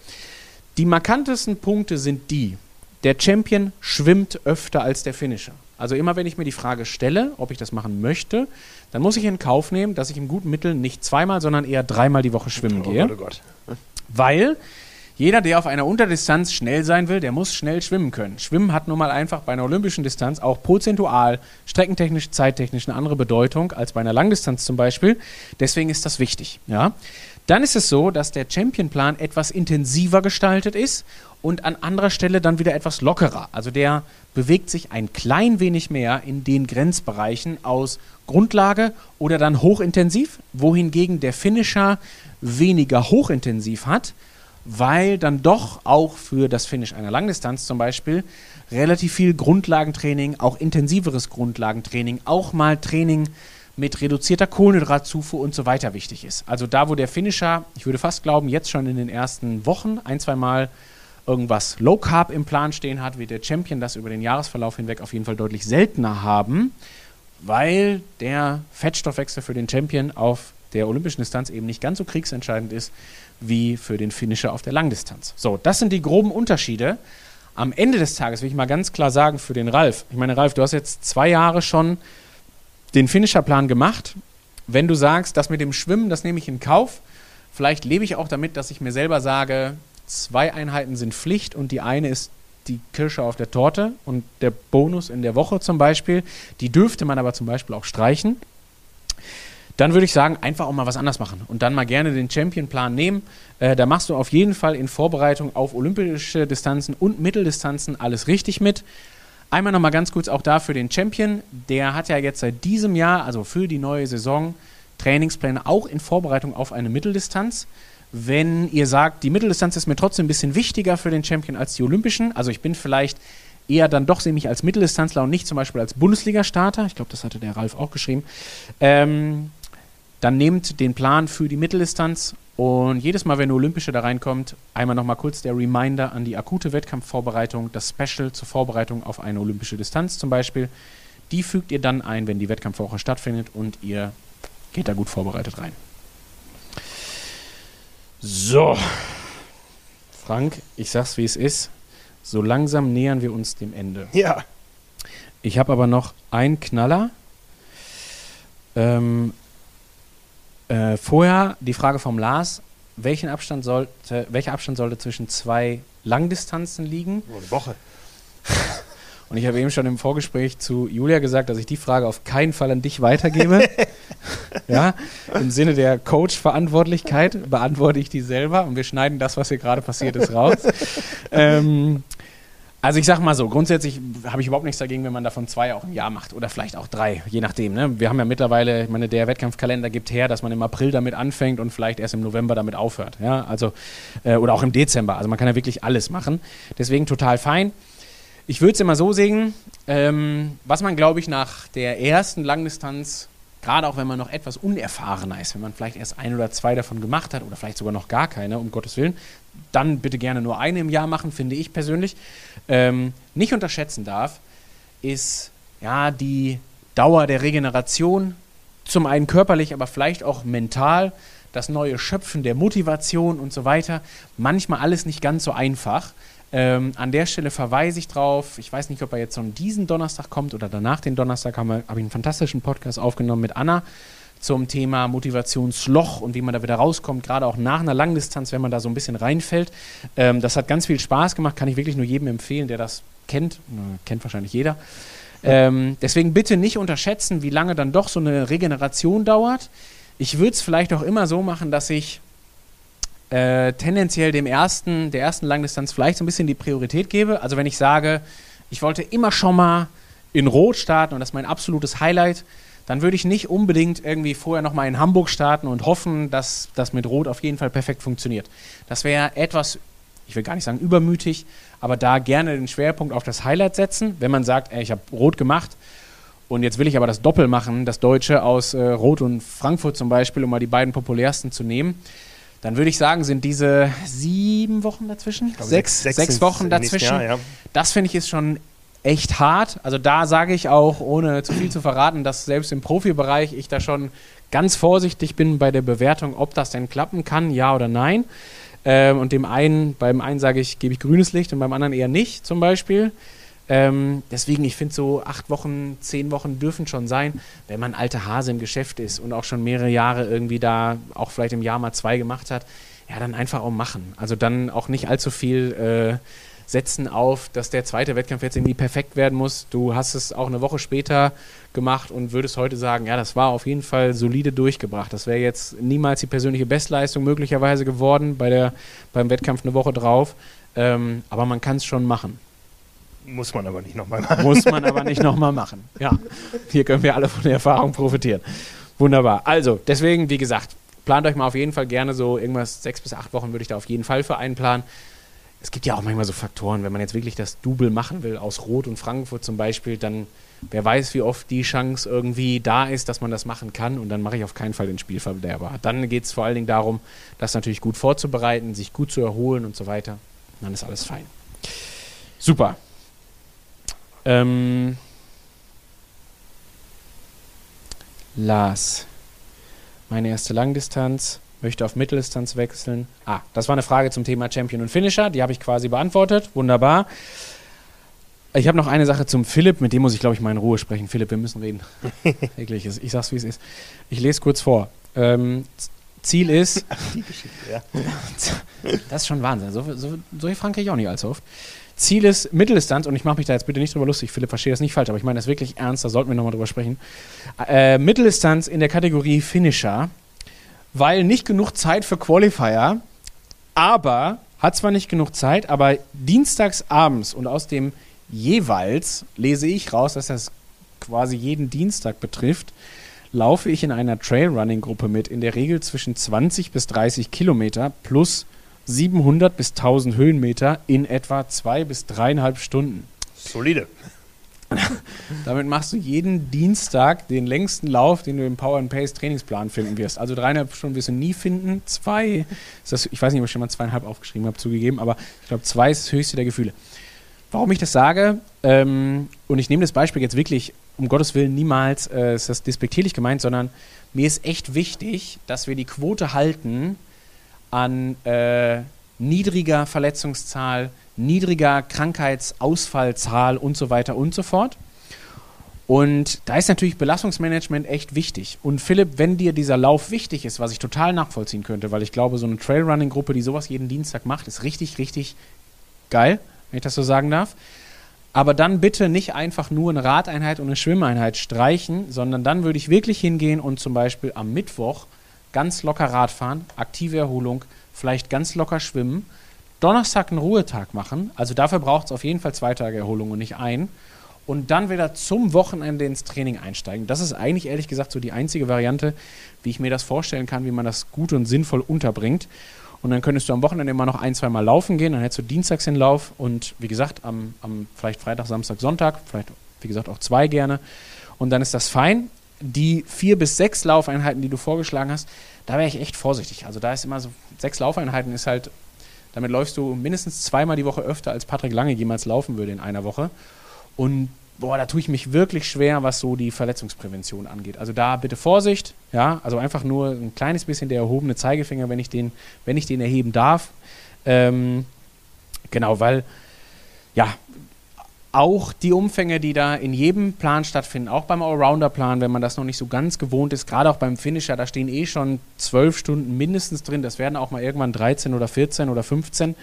die markantesten Punkte sind die, der Champion schwimmt öfter als der Finisher. Also immer wenn ich mir die Frage stelle, ob ich das machen möchte, dann muss ich in Kauf nehmen, dass ich im guten Mittel nicht zweimal, sondern eher dreimal die Woche schwimmen oh gehe. Oh Gott. Weil jeder, der auf einer Unterdistanz schnell sein will, der muss schnell schwimmen können. Schwimmen hat nun mal einfach bei einer olympischen Distanz auch prozentual, streckentechnisch, zeittechnisch eine andere Bedeutung als bei einer Langdistanz zum Beispiel. Deswegen ist das wichtig. Ja? Dann ist es so, dass der Championplan etwas intensiver gestaltet ist und an anderer Stelle dann wieder etwas lockerer. Also der bewegt sich ein klein wenig mehr in den Grenzbereichen aus Grundlage oder dann hochintensiv, wohingegen der Finisher weniger hochintensiv hat, weil dann doch auch für das Finish einer Langdistanz zum Beispiel relativ viel Grundlagentraining, auch intensiveres Grundlagentraining, auch mal Training mit reduzierter Kohlenhydratzufuhr und so weiter wichtig ist. Also da, wo der Finisher, ich würde fast glauben, jetzt schon in den ersten Wochen ein, zwei Mal irgendwas Low Carb im Plan stehen hat, wird der Champion das über den Jahresverlauf hinweg auf jeden Fall deutlich seltener haben, weil der Fettstoffwechsel für den Champion auf der olympischen Distanz eben nicht ganz so kriegsentscheidend ist wie für den Finisher auf der Langdistanz. So, das sind die groben Unterschiede. Am Ende des Tages will ich mal ganz klar sagen für den Ralf. Ich meine, Ralf, du hast jetzt zwei Jahre schon den Finisherplan gemacht. Wenn du sagst, das mit dem Schwimmen, das nehme ich in Kauf, vielleicht lebe ich auch damit, dass ich mir selber sage, zwei Einheiten sind Pflicht und die eine ist die Kirsche auf der Torte und der Bonus in der Woche zum Beispiel. Die dürfte man aber zum Beispiel auch streichen. Dann würde ich sagen, einfach auch mal was anders machen und dann mal gerne den Champion-Plan nehmen. Äh, da machst du auf jeden Fall in Vorbereitung auf olympische Distanzen und Mitteldistanzen alles richtig mit. Einmal nochmal ganz kurz auch da für den Champion. Der hat ja jetzt seit diesem Jahr, also für die neue Saison, Trainingspläne auch in Vorbereitung auf eine Mitteldistanz. Wenn ihr sagt, die Mitteldistanz ist mir trotzdem ein bisschen wichtiger für den Champion als die Olympischen, also ich bin vielleicht eher dann doch sehe mich als Mitteldistanzler und nicht zum Beispiel als Bundesliga-Starter, ich glaube, das hatte der Ralf auch geschrieben, ähm, dann nehmt den Plan für die Mitteldistanz und jedes Mal, wenn eine Olympische da reinkommt, einmal nochmal kurz der Reminder an die akute Wettkampfvorbereitung, das Special zur Vorbereitung auf eine olympische Distanz zum Beispiel. Die fügt ihr dann ein, wenn die Wettkampfwoche stattfindet und ihr geht da gut vorbereitet rein. So, Frank, ich sag's wie es ist. So langsam nähern wir uns dem Ende. Ja. Ich habe aber noch einen Knaller. Ähm, äh, vorher die Frage vom Lars: welchen Abstand sollte, Welcher Abstand sollte zwischen zwei Langdistanzen liegen? Oh, eine Woche. Und ich habe eben schon im Vorgespräch zu Julia gesagt, dass ich die Frage auf keinen Fall an dich weitergebe. ja, im Sinne der Coach-Verantwortlichkeit beantworte ich die selber und wir schneiden das, was hier gerade passiert ist, raus. ähm, also ich sag mal so, grundsätzlich habe ich überhaupt nichts dagegen, wenn man davon zwei auch im Jahr macht oder vielleicht auch drei, je nachdem. Ne? Wir haben ja mittlerweile, ich meine, der Wettkampfkalender gibt her, dass man im April damit anfängt und vielleicht erst im November damit aufhört. Ja? Also, äh, oder auch im Dezember. Also man kann ja wirklich alles machen. Deswegen total fein. Ich würde es immer so sehen, ähm, was man, glaube ich, nach der ersten Langdistanz, gerade auch wenn man noch etwas unerfahrener ist, wenn man vielleicht erst ein oder zwei davon gemacht hat oder vielleicht sogar noch gar keine, um Gottes Willen, dann bitte gerne nur eine im Jahr machen, finde ich persönlich. Ähm, nicht unterschätzen darf, ist ja die Dauer der Regeneration, zum einen körperlich, aber vielleicht auch mental, das neue Schöpfen der Motivation und so weiter. Manchmal alles nicht ganz so einfach. Ähm, an der Stelle verweise ich drauf. Ich weiß nicht, ob er jetzt schon diesen Donnerstag kommt oder danach den Donnerstag. Habe hab ich einen fantastischen Podcast aufgenommen mit Anna zum Thema Motivationsloch und wie man da wieder rauskommt, gerade auch nach einer Langdistanz, wenn man da so ein bisschen reinfällt. Ähm, das hat ganz viel Spaß gemacht, kann ich wirklich nur jedem empfehlen, der das kennt. kennt wahrscheinlich jeder. Ähm, deswegen bitte nicht unterschätzen, wie lange dann doch so eine Regeneration dauert. Ich würde es vielleicht auch immer so machen, dass ich äh, tendenziell dem ersten, der ersten Langdistanz vielleicht so ein bisschen die Priorität gebe. Also wenn ich sage, ich wollte immer schon mal in Rot starten und das ist mein absolutes Highlight, dann würde ich nicht unbedingt irgendwie vorher nochmal in Hamburg starten und hoffen, dass das mit Rot auf jeden Fall perfekt funktioniert. Das wäre etwas, ich will gar nicht sagen übermütig, aber da gerne den Schwerpunkt auf das Highlight setzen. Wenn man sagt, ey, ich habe Rot gemacht und jetzt will ich aber das Doppel machen, das Deutsche aus äh, Rot und Frankfurt zum Beispiel, um mal die beiden populärsten zu nehmen, dann würde ich sagen, sind diese sieben Wochen dazwischen, glaube, sechs, sechs, sechs Wochen dazwischen. Jahr, ja. Das finde ich ist schon echt hart. Also da sage ich auch, ohne zu viel zu verraten, dass selbst im Profibereich ich da schon ganz vorsichtig bin bei der Bewertung, ob das denn klappen kann, ja oder nein. Ähm, und dem einen, beim einen sage ich, gebe ich grünes Licht und beim anderen eher nicht, zum Beispiel. Ähm, deswegen, ich finde so acht Wochen, zehn Wochen dürfen schon sein, wenn man alter Hase im Geschäft ist und auch schon mehrere Jahre irgendwie da auch vielleicht im Jahr mal zwei gemacht hat. Ja, dann einfach auch machen. Also dann auch nicht allzu viel äh, setzen auf, dass der zweite Wettkampf jetzt irgendwie perfekt werden muss. Du hast es auch eine Woche später gemacht und würdest heute sagen, ja, das war auf jeden Fall solide durchgebracht. Das wäre jetzt niemals die persönliche Bestleistung möglicherweise geworden bei der, beim Wettkampf eine Woche drauf. Ähm, aber man kann es schon machen. Muss man aber nicht nochmal machen. Muss man aber nicht nochmal machen. Ja, hier können wir alle von der Erfahrung profitieren. Wunderbar. Also, deswegen, wie gesagt, plant euch mal auf jeden Fall gerne so irgendwas, sechs bis acht Wochen würde ich da auf jeden Fall für einplanen es gibt ja auch manchmal so Faktoren, wenn man jetzt wirklich das Double machen will, aus Rot und Frankfurt zum Beispiel, dann wer weiß, wie oft die Chance irgendwie da ist, dass man das machen kann und dann mache ich auf keinen Fall den Spielverderber. Dann geht es vor allen Dingen darum, das natürlich gut vorzubereiten, sich gut zu erholen und so weiter. dann ist alles fein. Super. Ähm, Lars. Meine erste Langdistanz möchte auf Mitteldistanz wechseln. Ah, das war eine Frage zum Thema Champion und Finisher, die habe ich quasi beantwortet. Wunderbar. Ich habe noch eine Sache zum Philipp, mit dem muss ich, glaube ich, mal in Ruhe sprechen. Philipp, wir müssen reden. Wirklich, ich sag's, wie es ist. Ich lese kurz vor. Ähm, Ziel ist. Die Geschichte, ja. das ist schon Wahnsinn. So, so, solche Fragen kriege ich auch nicht allzu oft. Ziel ist Mitteldistanz, und ich mache mich da jetzt bitte nicht drüber lustig, Philipp, verstehe das nicht falsch, aber ich meine das wirklich ernst, da sollten wir nochmal drüber sprechen. Äh, Mitteldistanz in der Kategorie Finisher weil nicht genug Zeit für Qualifier, aber hat zwar nicht genug Zeit, aber dienstags abends und aus dem jeweils lese ich raus, dass das quasi jeden Dienstag betrifft, laufe ich in einer Trailrunning-Gruppe mit, in der Regel zwischen 20 bis 30 Kilometer plus 700 bis 1000 Höhenmeter in etwa zwei bis dreieinhalb Stunden. Solide. Damit machst du jeden Dienstag den längsten Lauf, den du im Power and Pace Trainingsplan finden wirst. Also dreieinhalb Stunden wirst du nie finden. Zwei, das, ich weiß nicht, ob ich schon mal zweieinhalb aufgeschrieben habe, zugegeben, aber ich glaube, zwei ist das höchste der Gefühle. Warum ich das sage, ähm, und ich nehme das Beispiel jetzt wirklich, um Gottes Willen, niemals äh, ist das despektierlich gemeint, sondern mir ist echt wichtig, dass wir die Quote halten an äh, niedriger Verletzungszahl, niedriger Krankheitsausfallzahl und so weiter und so fort. Und da ist natürlich Belastungsmanagement echt wichtig. Und Philipp, wenn dir dieser Lauf wichtig ist, was ich total nachvollziehen könnte, weil ich glaube, so eine Trailrunning-Gruppe, die sowas jeden Dienstag macht, ist richtig, richtig geil, wenn ich das so sagen darf. Aber dann bitte nicht einfach nur eine Radeinheit und eine Schwimmeinheit streichen, sondern dann würde ich wirklich hingehen und zum Beispiel am Mittwoch ganz locker Radfahren, aktive Erholung, vielleicht ganz locker schwimmen Donnerstag einen Ruhetag machen. Also dafür braucht es auf jeden Fall zwei Tage Erholung und nicht ein. Und dann wieder zum Wochenende ins Training einsteigen. Das ist eigentlich ehrlich gesagt so die einzige Variante, wie ich mir das vorstellen kann, wie man das gut und sinnvoll unterbringt. Und dann könntest du am Wochenende immer noch ein, zwei Mal laufen gehen. Dann hättest du dienstags den Lauf und wie gesagt, am, am vielleicht Freitag, Samstag, Sonntag, vielleicht wie gesagt auch zwei gerne. Und dann ist das fein. Die vier bis sechs Laufeinheiten, die du vorgeschlagen hast, da wäre ich echt vorsichtig. Also da ist immer so, sechs Laufeinheiten ist halt Damit läufst du mindestens zweimal die Woche öfter, als Patrick Lange jemals laufen würde in einer Woche. Und boah, da tue ich mich wirklich schwer, was so die Verletzungsprävention angeht. Also da bitte Vorsicht, ja, also einfach nur ein kleines bisschen der erhobene Zeigefinger, wenn ich den, wenn ich den erheben darf. Ähm, genau, weil ja, auch die Umfänge, die da in jedem Plan stattfinden, auch beim Allrounder-Plan, wenn man das noch nicht so ganz gewohnt ist, gerade auch beim Finisher, da stehen eh schon zwölf Stunden mindestens drin, das werden auch mal irgendwann 13 oder 14 oder 15.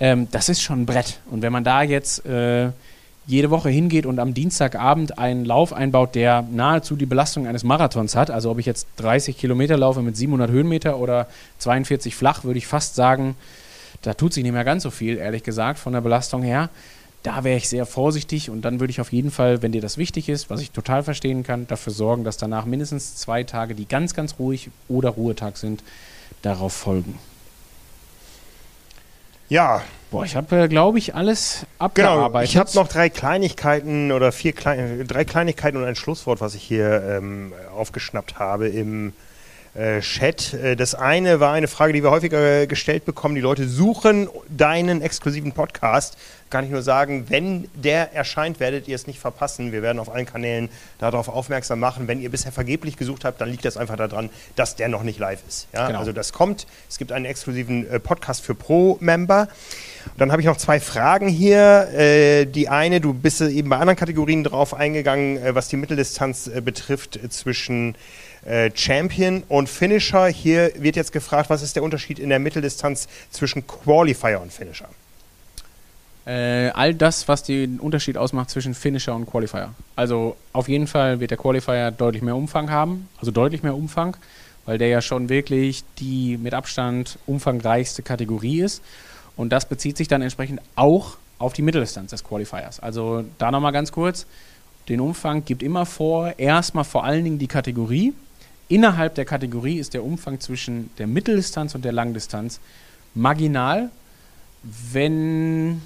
Ähm, das ist schon ein Brett. Und wenn man da jetzt äh, jede Woche hingeht und am Dienstagabend einen Lauf einbaut, der nahezu die Belastung eines Marathons hat, also ob ich jetzt 30 Kilometer laufe mit 700 Höhenmeter oder 42 flach, würde ich fast sagen, da tut sich nicht mehr ganz so viel, ehrlich gesagt, von der Belastung her. Da wäre ich sehr vorsichtig und dann würde ich auf jeden Fall, wenn dir das wichtig ist, was ich total verstehen kann, dafür sorgen, dass danach mindestens zwei Tage, die ganz, ganz ruhig oder Ruhetag sind, darauf folgen. Ja. Boah, ich habe, äh, glaube ich, alles abgearbeitet. Genau, ich habe noch drei Kleinigkeiten oder vier Klein drei Kleinigkeiten und ein Schlusswort, was ich hier ähm, aufgeschnappt habe im Chat. Äh, das eine war eine Frage, die wir häufiger gestellt bekommen. Die Leute suchen deinen exklusiven Podcast. Kann ich nur sagen, wenn der erscheint, werdet ihr es nicht verpassen. Wir werden auf allen Kanälen darauf aufmerksam machen. Wenn ihr bisher vergeblich gesucht habt, dann liegt das einfach daran, dass der noch nicht live ist. Ja? Genau. Also das kommt. Es gibt einen exklusiven äh, Podcast für Pro-Member. Dann habe ich noch zwei Fragen hier. Äh, die eine, du bist eben bei anderen Kategorien drauf eingegangen, äh, was die Mitteldistanz äh, betrifft zwischen äh, Champion und Finisher. Hier wird jetzt gefragt, was ist der Unterschied in der Mitteldistanz zwischen Qualifier und Finisher? Äh, all das, was den Unterschied ausmacht zwischen Finisher und Qualifier. Also auf jeden Fall wird der Qualifier deutlich mehr Umfang haben, also deutlich mehr Umfang, weil der ja schon wirklich die mit Abstand umfangreichste Kategorie ist. Und das bezieht sich dann entsprechend auch auf die Mitteldistanz des Qualifiers. Also da nochmal ganz kurz. Den Umfang gibt immer vor, erstmal vor allen Dingen die Kategorie. Innerhalb der Kategorie ist der Umfang zwischen der Mitteldistanz und der Langdistanz marginal. Wenn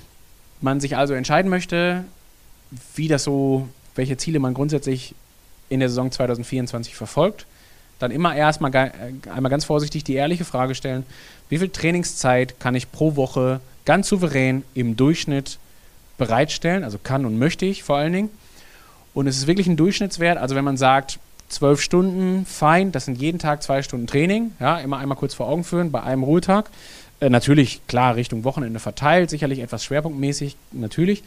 man sich also entscheiden möchte, wie das so, welche Ziele man grundsätzlich in der Saison 2024 verfolgt, dann immer erstmal äh, einmal ganz vorsichtig die ehrliche Frage stellen, wie viel Trainingszeit kann ich pro Woche ganz souverän im Durchschnitt bereitstellen, also kann und möchte ich vor allen Dingen. Und es ist wirklich ein Durchschnittswert, also wenn man sagt, zwölf Stunden, fein, das sind jeden Tag zwei Stunden Training, ja, immer einmal kurz vor Augen führen bei einem Ruhetag. Äh, natürlich, klar, Richtung Wochenende verteilt, sicherlich etwas schwerpunktmäßig, natürlich.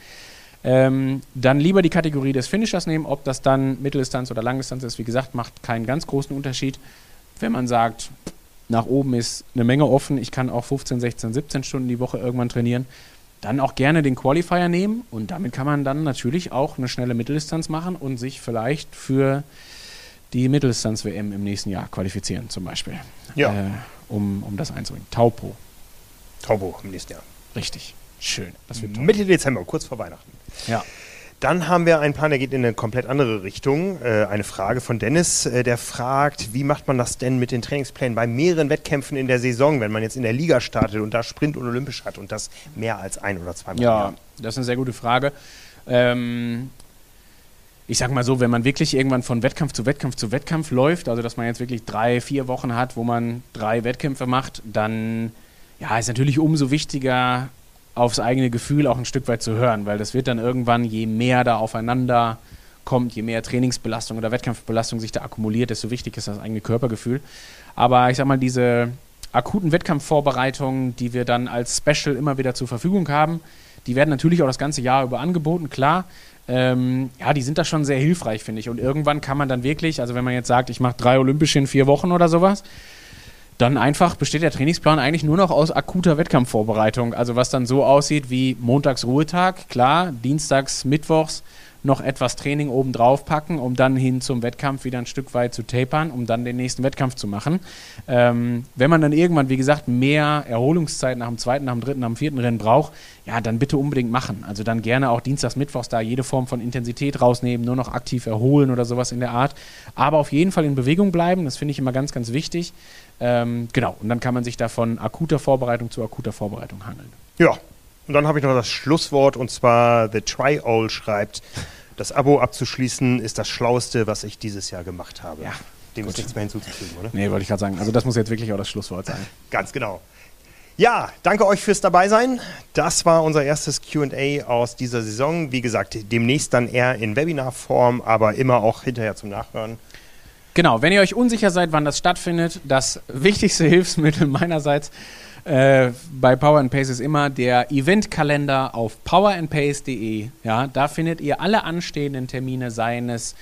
Ähm, dann lieber die Kategorie des Finishers nehmen, ob das dann Mitteldistanz oder Langdistanz ist. Wie gesagt, macht keinen ganz großen Unterschied. Wenn man sagt, nach oben ist eine Menge offen, ich kann auch 15, 16, 17 Stunden die Woche irgendwann trainieren, dann auch gerne den Qualifier nehmen und damit kann man dann natürlich auch eine schnelle Mitteldistanz machen und sich vielleicht für die Mitteldistanz-WM im nächsten Jahr qualifizieren, zum Beispiel. Ja. Äh, um, um das einzubringen. Taupo. Taupo im nächsten Jahr. Richtig. Schön. Das wird Mitte Dezember, kurz vor Weihnachten. Ja. Dann haben wir einen Plan, der geht in eine komplett andere Richtung. Äh, eine Frage von Dennis, äh, der fragt, wie macht man das denn mit den Trainingsplänen bei mehreren Wettkämpfen in der Saison, wenn man jetzt in der Liga startet und da Sprint und Olympisch hat und das mehr als ein oder zweimal? Ja, das ist eine sehr gute Frage. Ähm, ich sag mal so, wenn man wirklich irgendwann von Wettkampf zu Wettkampf zu Wettkampf läuft, also dass man jetzt wirklich drei, vier Wochen hat, wo man drei Wettkämpfe macht, dann ja, ist natürlich umso wichtiger, aufs eigene Gefühl auch ein Stück weit zu hören, weil das wird dann irgendwann, je mehr da aufeinander kommt, je mehr Trainingsbelastung oder Wettkampfbelastung sich da akkumuliert, desto wichtiger ist das eigene Körpergefühl. Aber ich sag mal, diese akuten Wettkampfvorbereitungen, die wir dann als Special immer wieder zur Verfügung haben, die werden natürlich auch das ganze Jahr über angeboten, klar. Ähm, ja, die sind da schon sehr hilfreich, finde ich. Und irgendwann kann man dann wirklich, also wenn man jetzt sagt, ich mache drei Olympische in vier Wochen oder sowas, dann einfach besteht der Trainingsplan eigentlich nur noch aus akuter Wettkampfvorbereitung. Also was dann so aussieht wie Montags Ruhetag, klar, Dienstags, Mittwochs noch etwas Training obendrauf packen, um dann hin zum Wettkampf wieder ein Stück weit zu tapern, um dann den nächsten Wettkampf zu machen. Ähm, wenn man dann irgendwann, wie gesagt, mehr Erholungszeit nach dem zweiten, nach dem dritten, nach dem vierten Rennen braucht, ja, dann bitte unbedingt machen. Also dann gerne auch Dienstags, Mittwochs da jede Form von Intensität rausnehmen, nur noch aktiv erholen oder sowas in der Art. Aber auf jeden Fall in Bewegung bleiben, das finde ich immer ganz, ganz wichtig. Ähm, genau, und dann kann man sich da von akuter Vorbereitung zu akuter Vorbereitung hangeln. Ja, und dann habe ich noch das Schlusswort und zwar The Try-All schreibt, das Abo abzuschließen ist das Schlauste, was ich dieses Jahr gemacht habe. Ja, Dem ist nichts mehr hinzuzufügen, oder? Nee, wollte ich gerade sagen. Also das muss jetzt wirklich auch das Schlusswort sein. Ganz genau. Ja, danke euch fürs Dabeisein. Das war unser erstes QA aus dieser Saison. Wie gesagt, demnächst dann eher in Webinarform, aber immer auch hinterher zum Nachhören. Genau, wenn ihr euch unsicher seid, wann das stattfindet, das wichtigste Hilfsmittel meinerseits äh, bei Power and Pace ist immer der Eventkalender auf powerandpace.de. Ja, da findet ihr alle anstehenden Termine seines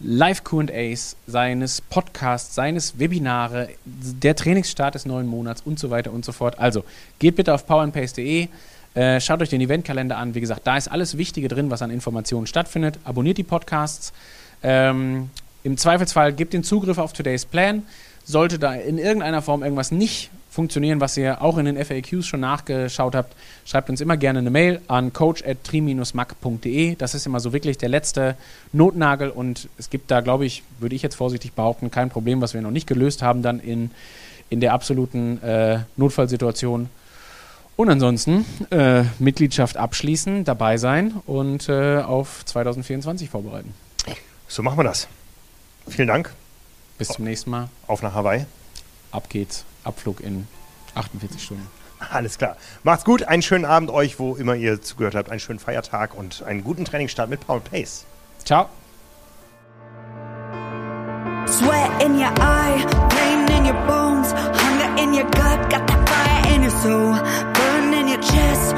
Live-QAs, seines Podcasts, seines Webinare, der Trainingsstart des neuen Monats und so weiter und so fort. Also geht bitte auf powerandpace.de, äh, schaut euch den Eventkalender an. Wie gesagt, da ist alles Wichtige drin, was an Informationen stattfindet. Abonniert die Podcasts. Ähm, Im Zweifelsfall gebt den Zugriff auf Today's Plan. Sollte da in irgendeiner Form irgendwas nicht funktionieren, was ihr auch in den FAQs schon nachgeschaut habt, schreibt uns immer gerne eine Mail an coach.tri-mac.de. Das ist immer so wirklich der letzte Notnagel und es gibt da, glaube ich, würde ich jetzt vorsichtig behaupten, kein Problem, was wir noch nicht gelöst haben, dann in, in der absoluten äh, Notfallsituation. Und ansonsten äh, Mitgliedschaft abschließen, dabei sein und äh, auf 2024 vorbereiten. So machen wir das. Vielen Dank. Bis zum nächsten Mal. Auf nach Hawaii. Ab geht's. Abflug in 48 Stunden. Alles klar. Macht's gut. Einen schönen Abend euch, wo immer ihr zugehört habt. Einen schönen Feiertag und einen guten Trainingsstart mit Paul Pace. Ciao. Sweat in your eye, pain in your bones, hunger in your gut, got that fire in your soul, burn in your chest,